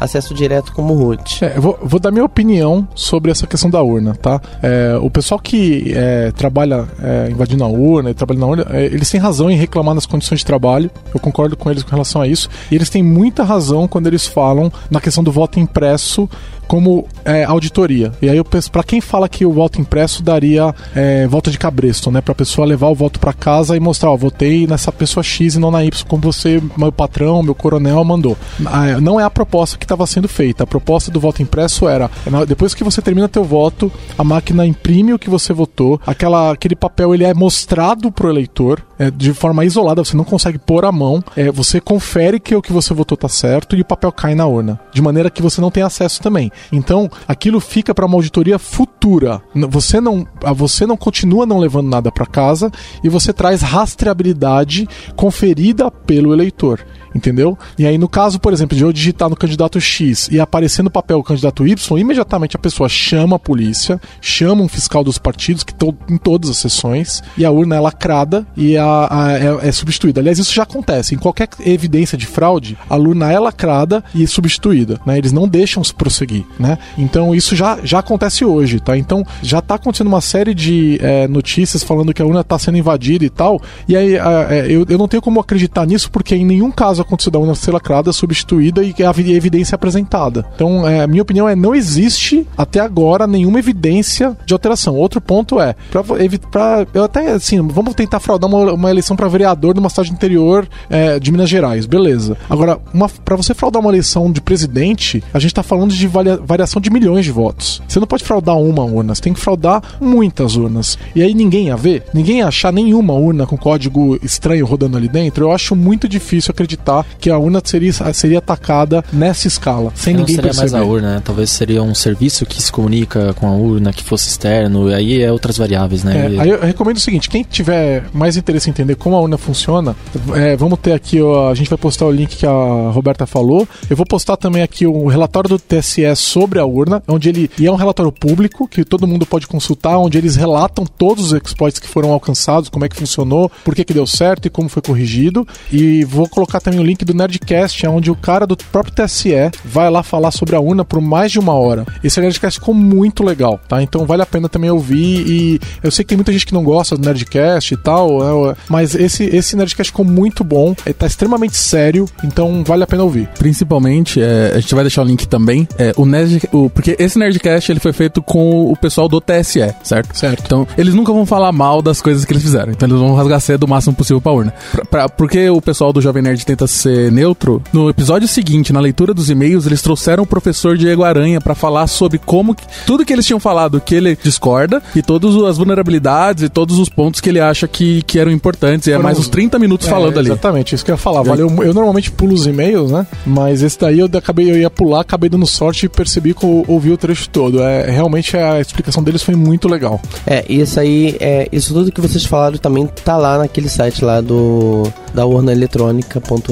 acesso direto como root. É, eu vou, vou, dar minha opinião sobre essa questão da urna, tá? É, o pessoal que é, trabalha é, invadindo a urna e trabalha na urna, é, eles têm razão em reclamar das condições de trabalho, eu concordo com eles com relação a isso, e eles têm muita razão quando eles falam na questão do voto impresso como é, auditoria. E aí eu penso, para quem fala que o voto impresso daria é, volta de cabresto, né? Pra pessoa levar o voto para casa e mostrar, ó, votei nessa pessoa X e não na Y, como você, meu patrão, meu coronel mandou. Ah, não é a proposta que estava sendo feita. A proposta do voto impresso era, depois que você termina teu voto, a máquina imprime o que você votou, aquela, aquele papel ele é mostrado pro eleitor é, de forma isolada, você não consegue pôr a mão, é, você confere que o que você votou tá certo e o papel cai na urna, de maneira que você não tem acesso também. Então, aquilo fica para uma auditoria futura. Você não, você não continua não levando nada para casa e você traz rastreabilidade conferida pelo eleitor entendeu? E aí, no caso, por exemplo, de eu digitar no candidato X e aparecer no papel o candidato Y, imediatamente a pessoa chama a polícia, chama um fiscal dos partidos, que estão em todas as sessões, e a urna é lacrada e a, a, é, é, substituída. Aliás, isso já acontece. Em qualquer evidência de fraude, a urna é lacrada e substituída, né? Eles não deixam se prosseguir, né? Então, isso já, já acontece hoje, tá? Então, já está acontecendo uma série de é, notícias falando que a urna está sendo invadida e tal, e aí é, eu, eu não tenho como acreditar nisso, porque em nenhum caso aconteceu da urna ser lacrada, substituída e a evidência apresentada. Então, é, minha opinião é não existe até agora nenhuma evidência de alteração. Outro ponto é, para eu até assim, vamos tentar fraudar uma, uma eleição para vereador numa cidade interior é, de Minas Gerais, beleza. Agora, para você fraudar uma eleição de presidente, a gente está falando de varia, variação de milhões de votos. Você não pode fraudar uma urna, você tem que fraudar muitas urnas. E aí ninguém ia ver, ninguém ia achar nenhuma urna com código estranho rodando ali dentro. Eu acho muito difícil acreditar pensar que a urna seria, seria atacada nessa escala, sem não ninguém seria perceber. mais a urna, né? Talvez seria um serviço que se comunica com a urna, que fosse externo, e aí é outras variáveis, né? É, E- aí eu recomendo o seguinte: quem tiver mais interesse em entender como a urna funciona, é, vamos ter aqui, ó, a gente vai postar o link que a Roberta falou. Eu vou postar também aqui o relatório do TSE sobre a urna, onde ele. E é um relatório público que todo mundo pode consultar, onde eles relatam todos os exploits que foram alcançados, como é que funcionou, por que, que deu certo e como foi corrigido. E vou colocar também o link do Nerdcast, onde o cara do próprio TSE vai lá falar sobre a urna por mais de uma hora. Esse Nerdcast ficou muito legal, tá? Então vale a pena também ouvir. E eu sei que tem muita gente que não gosta do Nerdcast e tal, né? mas esse, esse Nerdcast ficou muito bom, é, tá extremamente sério, então vale a pena ouvir. Principalmente, é, a gente vai deixar o link também. É, o Nerd, o, porque esse Nerdcast ele foi feito com o pessoal do TSE, certo? Certo. Então, eles nunca vão falar mal das coisas que eles fizeram. Então, eles vão rasgar cedo o máximo possível pra urna. Pra, pra- porque o pessoal do Jovem Nerd tenta ser neutro, no episódio seguinte, na leitura dos e-mails, eles trouxeram o professor Diego Aranha pra falar sobre como que- tudo que eles tinham falado que ele discorda e todas as vulnerabilidades e todos os pontos que ele acha que, que eram importantes. E é Foram mais uns 30 minutos falando É, ali. Exatamente, isso que eu ia falar. Valeu, eu normalmente pulo os e-mails, né? Mas esse daí eu acabei, eu ia pular, acabei dando sorte e percebi que eu ouvi o trecho todo. É, realmente a explicação deles foi muito legal. É, isso aí, é, isso tudo que vocês falaram também tá lá naquele site lá do da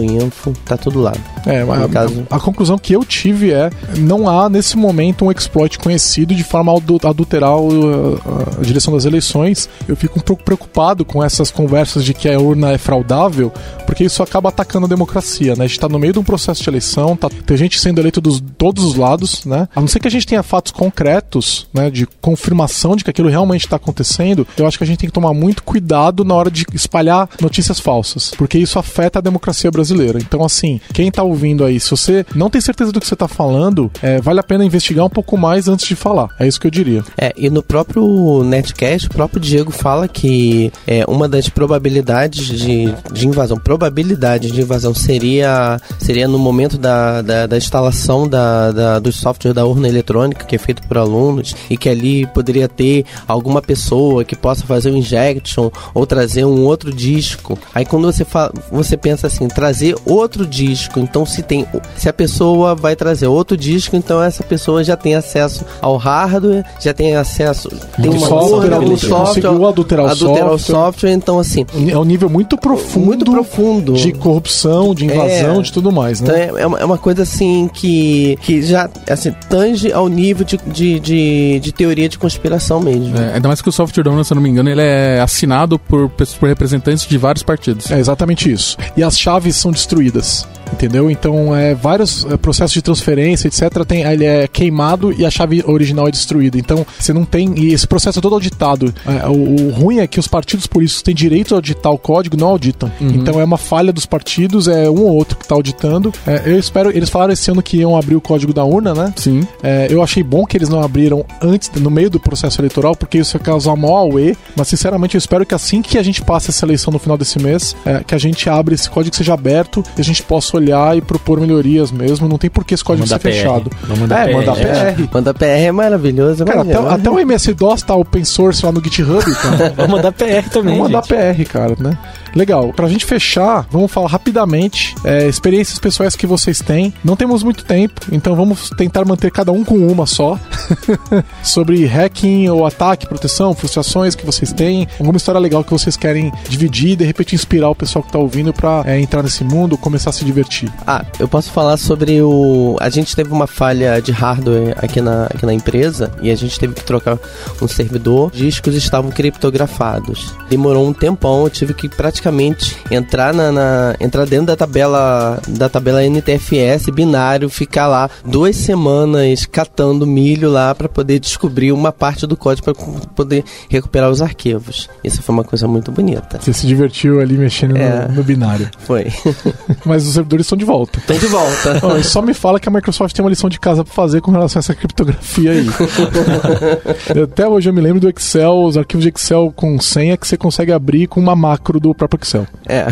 urnaeletrônica.info, tá tudo lá. É, a, caso- a conclusão que eu tive é não há nesse momento um exploit conhecido de forma a adu- adulterar a, a direção das eleições. Eu fico um pouco preocupado com essas conversas de que a urna é fraudável, porque isso acaba atacando a democracia, né? A gente tá no meio de um processo de eleição, tá, tem gente sendo eleito dos todos os lados, né? A não ser que a gente tenha fatos concretos, né, de confirmação de que aquilo realmente está acontecendo, eu acho que a gente tem que tomar muito cuidado na hora de espalhar notícias falsas, porque isso afeta a democracia brasileira. Então, assim, quem tá ouvindo aí, se você não tem certeza do que você tá falando, é, vale a pena investigar um pouco mais antes de falar. É isso que eu diria. É, e no próprio Netcast, o próprio Diego fala que é, uma das probabilidades de, de invasão, probabilidade de invasão seria, seria no momento da, da, da instalação da, da, do software da urna eletrônica, que é feito por alunos, e que ali poderia ter alguma pessoa que possa fazer um injection ou trazer um outro disco. Aí quando você, fa você pensa assim, trazer outro disco, então se tem se a pessoa vai trazer outro disco, então essa pessoa já tem acesso ao hardware, já tem acesso tem uma software, urna, um conseguiu software, adulterar o adulterar o software. software, então assim, É um nível muito profundo, muito profundo. de corrupção, de invasão, É. de tudo mais, Então né? é, é uma, é uma coisa assim que, que já assim, tange ao nível de, de, de, de teoria de conspiração mesmo. É, ainda mais que o software da urna, se eu não me engano, ele é assinado por, por representantes de vários partidos. É exatamente isso. E as chaves são destruídas. Entendeu? Então, é, vários é, processos de transferência, etc., tem, ele é queimado e a chave original é destruída. Então, você não tem. E esse processo é todo auditado. É, o, o ruim é que os partidos políticos têm direito a auditar o código, não auditam. Então, é uma falha dos partidos, é um ou outro que está auditando. É, eu espero. Eles falaram esse ano que iam abrir o código da urna, né? Sim. É, eu achei bom que eles não abriram antes, no meio do processo eleitoral, porque isso ia causar maior auê. Mas, sinceramente, eu espero que assim que a gente passe essa eleição no final desse mês, é, que a gente abra esse código seja aberto e a gente possa olhar e propor melhorias mesmo. Não tem por que esse código Mandar ser PR. fechado. Vamos mandar é, PR. mandar É. PR. Manda PR é maravilhoso. Cara, até, até o MS-DOS tá open source lá no GitHub, cara. Vamos mandar PR também. Vamos mandar. PR, cara, né? Legal. Pra gente fechar, vamos falar rapidamente é, experiências pessoais que vocês têm. Não temos muito tempo, então vamos tentar manter cada um com uma só. Sobre hacking ou ataque, proteção, frustrações que vocês têm. Alguma história legal que vocês querem dividir e de repente inspirar o pessoal que tá ouvindo pra é, entrar nesse mundo, começar a se divertir. Ah, eu posso falar sobre o. A gente teve uma falha de hardware aqui na, aqui na empresa e a gente teve que trocar um servidor. Os discos estavam criptografados. Demorou um tempão, eu tive que praticamente entrar na, na- entrar dentro da tabela da tabela NTFS binário, ficar lá duas semanas catando milho lá para poder descobrir uma parte do código para poder recuperar os arquivos. Isso foi uma coisa muito bonita. Você se divertiu ali mexendo no- É. no, binário. Foi. Mas os servidores estão de volta. Estão de volta. E só me fala que a Microsoft tem uma lição de casa pra fazer com relação a essa criptografia aí. Até hoje eu me lembro do Excel, os arquivos de Excel com senha que você consegue abrir com uma macro do próprio Excel. É.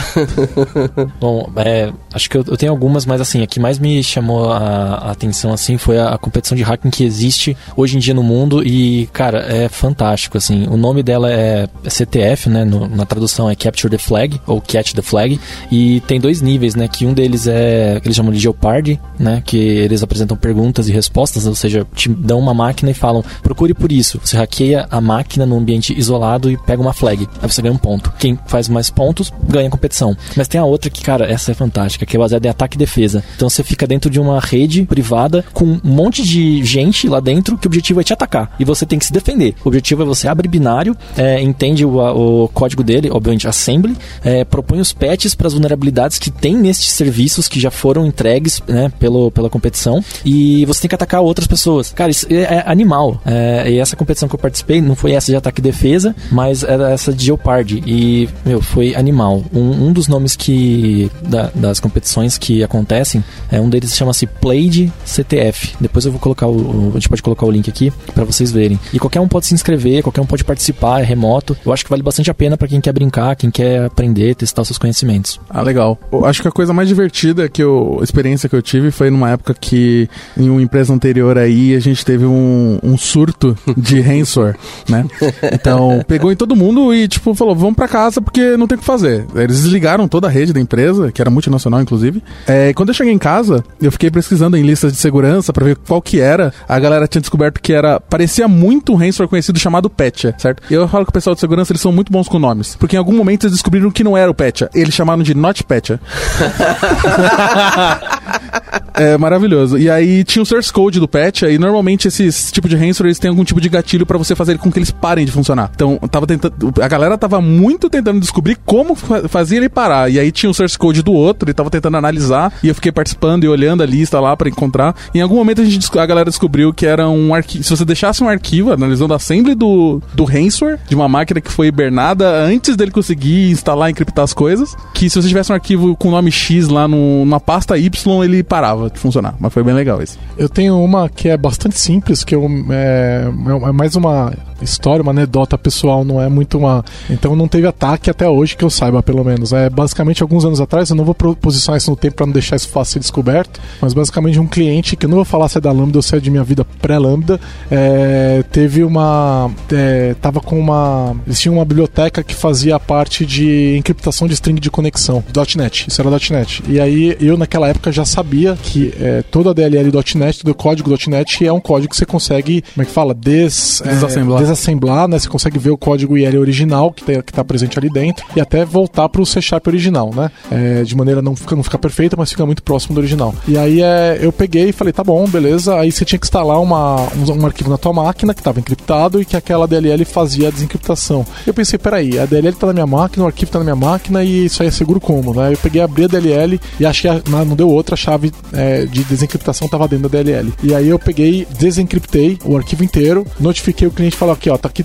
Bom, é, acho que eu, eu tenho algumas, mas assim, a que mais me chamou a, a atenção assim foi a, a competição de hacking que existe hoje em dia no mundo e, cara, é fantástico, assim. O nome dela é CTF, né? no- na tradução é Capture the Flag ou Catch the Flag e tem dois níveis, né? Que um deles deles é que eles chamam de Geopardy, né? Que eles apresentam perguntas e respostas, ou seja, te dão uma máquina e falam procure por isso. Você hackeia a máquina num ambiente isolado e pega uma flag. Aí você ganha um ponto. Quem faz mais pontos ganha a competição. Mas tem a outra que, cara, essa é fantástica, que é baseada em ataque e defesa. Então você fica dentro de uma rede privada com um monte de gente lá dentro que o objetivo é te atacar. E você tem que se defender. O objetivo é você abre binário, é, entende o, o, código dele, obviamente assembly, é, propõe os patches para as vulnerabilidades que tem nestes serviços que já foram entregues né, pelo, pela competição e você tem que atacar outras pessoas. Cara, isso é, é animal. É, e essa competição que eu participei não foi essa de ataque e defesa, mas era essa de Geopardy. E, meu, foi animal. Um, um dos nomes que da, das competições que acontecem, é um deles chama-se Played CTF. Depois eu vou colocar o, a gente pode colocar o link aqui para vocês verem. E qualquer um pode se inscrever, qualquer um pode participar, é remoto. Eu acho que vale bastante a pena para quem quer brincar, quem quer aprender, testar seus conhecimentos. Ah, legal. Eu acho que a coisa mais divertida que eu, a experiência que eu tive foi numa época que em uma empresa anterior aí a gente teve um, um surto de ransomware, né? Então, pegou em todo mundo e tipo falou, vamos para casa porque não tem o que fazer. Eles desligaram toda a rede da empresa, que era multinacional inclusive. É, quando eu cheguei em casa, eu fiquei pesquisando em listas de segurança para ver qual que era. A galera tinha descoberto que era parecia muito um ransomware conhecido chamado Petya, certo? E eu falo que o pessoal de segurança eles são muito bons com nomes, porque em algum momento eles descobriram que não era o Petya, eles chamaram de Not Petya. é maravilhoso. E aí tinha o source code do Petya e normalmente esses tipo de ransomware eles têm algum tipo de gatilho para você fazer com que eles parem de funcionar. Então, tava tentando a galera tava muito tentando descobrir como fazia ele parar. E aí tinha o source code do outro, ele tava tentando analisar e eu fiquei participando e olhando a lista lá para encontrar. E em algum momento a gente a galera descobriu que era um arquivo, se você deixasse um arquivo analisando a assembly do do ransomware de uma máquina que foi hibernada antes dele conseguir instalar e encriptar as coisas, que se você tivesse um arquivo com nome X lá numa pasta Y, ele parava de funcionar. Mas foi bem legal esse. Eu tenho uma que é bastante simples, que eu, é, é mais uma história, uma anedota pessoal, não é muito uma. Então não teve ataque até hoje que eu saiba, pelo menos. É basicamente alguns anos atrás, eu não vou posicionar isso no tempo para não deixar isso fácil descoberto, mas basicamente um cliente, que eu não vou falar se é da Lambda ou se é de minha vida pré-Lambda, é, teve uma. É, tava com uma. Eles tinham uma biblioteca que fazia a parte de encriptação de string de conexão, .NET. Isso era .NET. E aí eu naquela época já sabia que é, toda a DLL .NET, todo o código .NET é um código que você consegue, como é que fala? Des, desassemblar. É, desassemblar, né? Você consegue ver o código IL original que está tá presente ali dentro e até voltar para o C Sharp original, né? É, de maneira não fica, não fica perfeita, mas fica muito próximo do original. E aí é, eu peguei e falei, tá bom, beleza. Aí você tinha que instalar uma, um, um arquivo na tua máquina que estava encriptado e que aquela DLL fazia a desencriptação. Eu pensei, peraí, a DLL está na minha máquina, o arquivo está na minha máquina e isso aí é seguro como, né? Eu peguei, abri a DLL e achei, a, não deu outra, a chave é, de desencriptação estava dentro da DLL. E aí eu peguei, desencriptei o arquivo inteiro, notifiquei o cliente e falei, aqui ó, tá aqui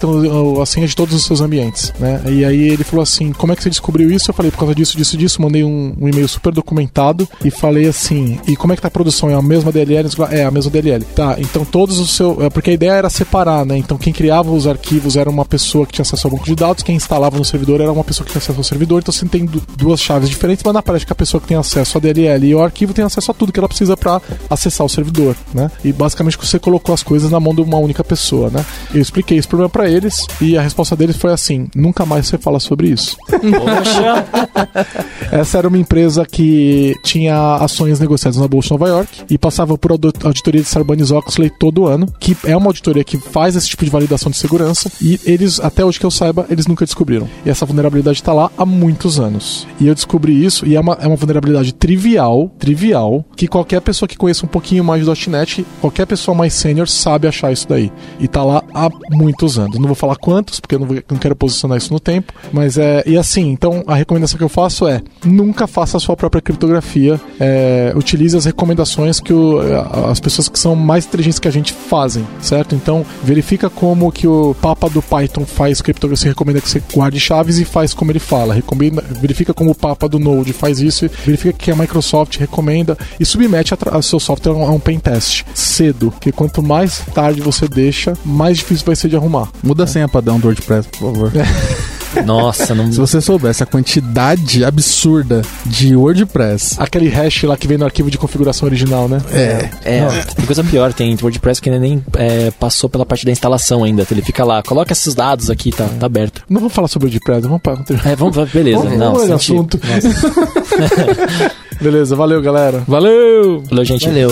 a senha de todos os seus ambientes, né? E aí ele falou assim, como é que você descobriu isso? Eu falei, por causa disso, disso, disso, mandei um, um e-mail super documentado e falei assim, e como é que tá a produção? É a mesma DLL? É, a mesma DLL. Tá, então todos os seus... É, porque a ideia era separar, né? Então quem criava os arquivos era uma pessoa que tinha acesso ao banco de dados, quem instalava no servidor era uma pessoa que tinha acesso ao servidor, então você tem duas chaves diferentes, mas na prática a pessoa que tem acesso à DLL e o arquivo tem acesso a tudo que ela precisa para acessar o servidor, né? E basicamente você colocou as coisas na mão de uma única pessoa, né? Eu expliquei esse problema para eles e a resposta deles foi assim: nunca mais você fala sobre isso. Poxa! Essa era uma empresa que tinha ações negociadas na Bolsa de Nova York e passava por auditoria de Sarbanes-Oxley todo ano, que é uma auditoria que faz esse tipo de validação de segurança e eles, até hoje que eu saiba, eles nunca descobriram. E essa vulnerabilidade está lá há muitos anos. E eu descobri isso e é uma, é uma vulnerabilidade trivial, trivial, que qualquer pessoa que conheça um pouquinho mais do .NET, qualquer pessoa mais sênior sabe achar isso daí. E tá lá há muitos anos. Não vou falar quantos, porque eu não, vou, não quero posicionar isso no tempo, mas é. E assim, então a recomendação que eu faço é: nunca faça a sua própria criptografia, é, utilize as recomendações que o, as pessoas que são mais inteligentes que a gente fazem, certo? Então, verifica como que o Papa do Python faz criptografia, você recomenda que você guarde chaves e faz como ele fala. Recomenda, verifica como o Papa do Node faz isso, verifica que a Microsoft recomenda e submete a, a seu software a um, pen test cedo, que quanto mais tarde você deixa, mais difícil vai ser de arrumar. Muda a senha padrão do WordPress, por favor. Nossa, não. Se você soubesse a quantidade absurda de WordPress. Aquele hash lá que vem no arquivo de configuração original, né? É. É, não. tem coisa pior, tem WordPress que nem é, passou pela parte da instalação ainda. Ele fica lá, coloca esses dados aqui, tá, tá aberto. Não vamos falar sobre WordPress, vamos para. É, vamos, beleza. Vamos, não, vamos assunto. Beleza, valeu, galera. Valeu! Valeu, gente. Valeu.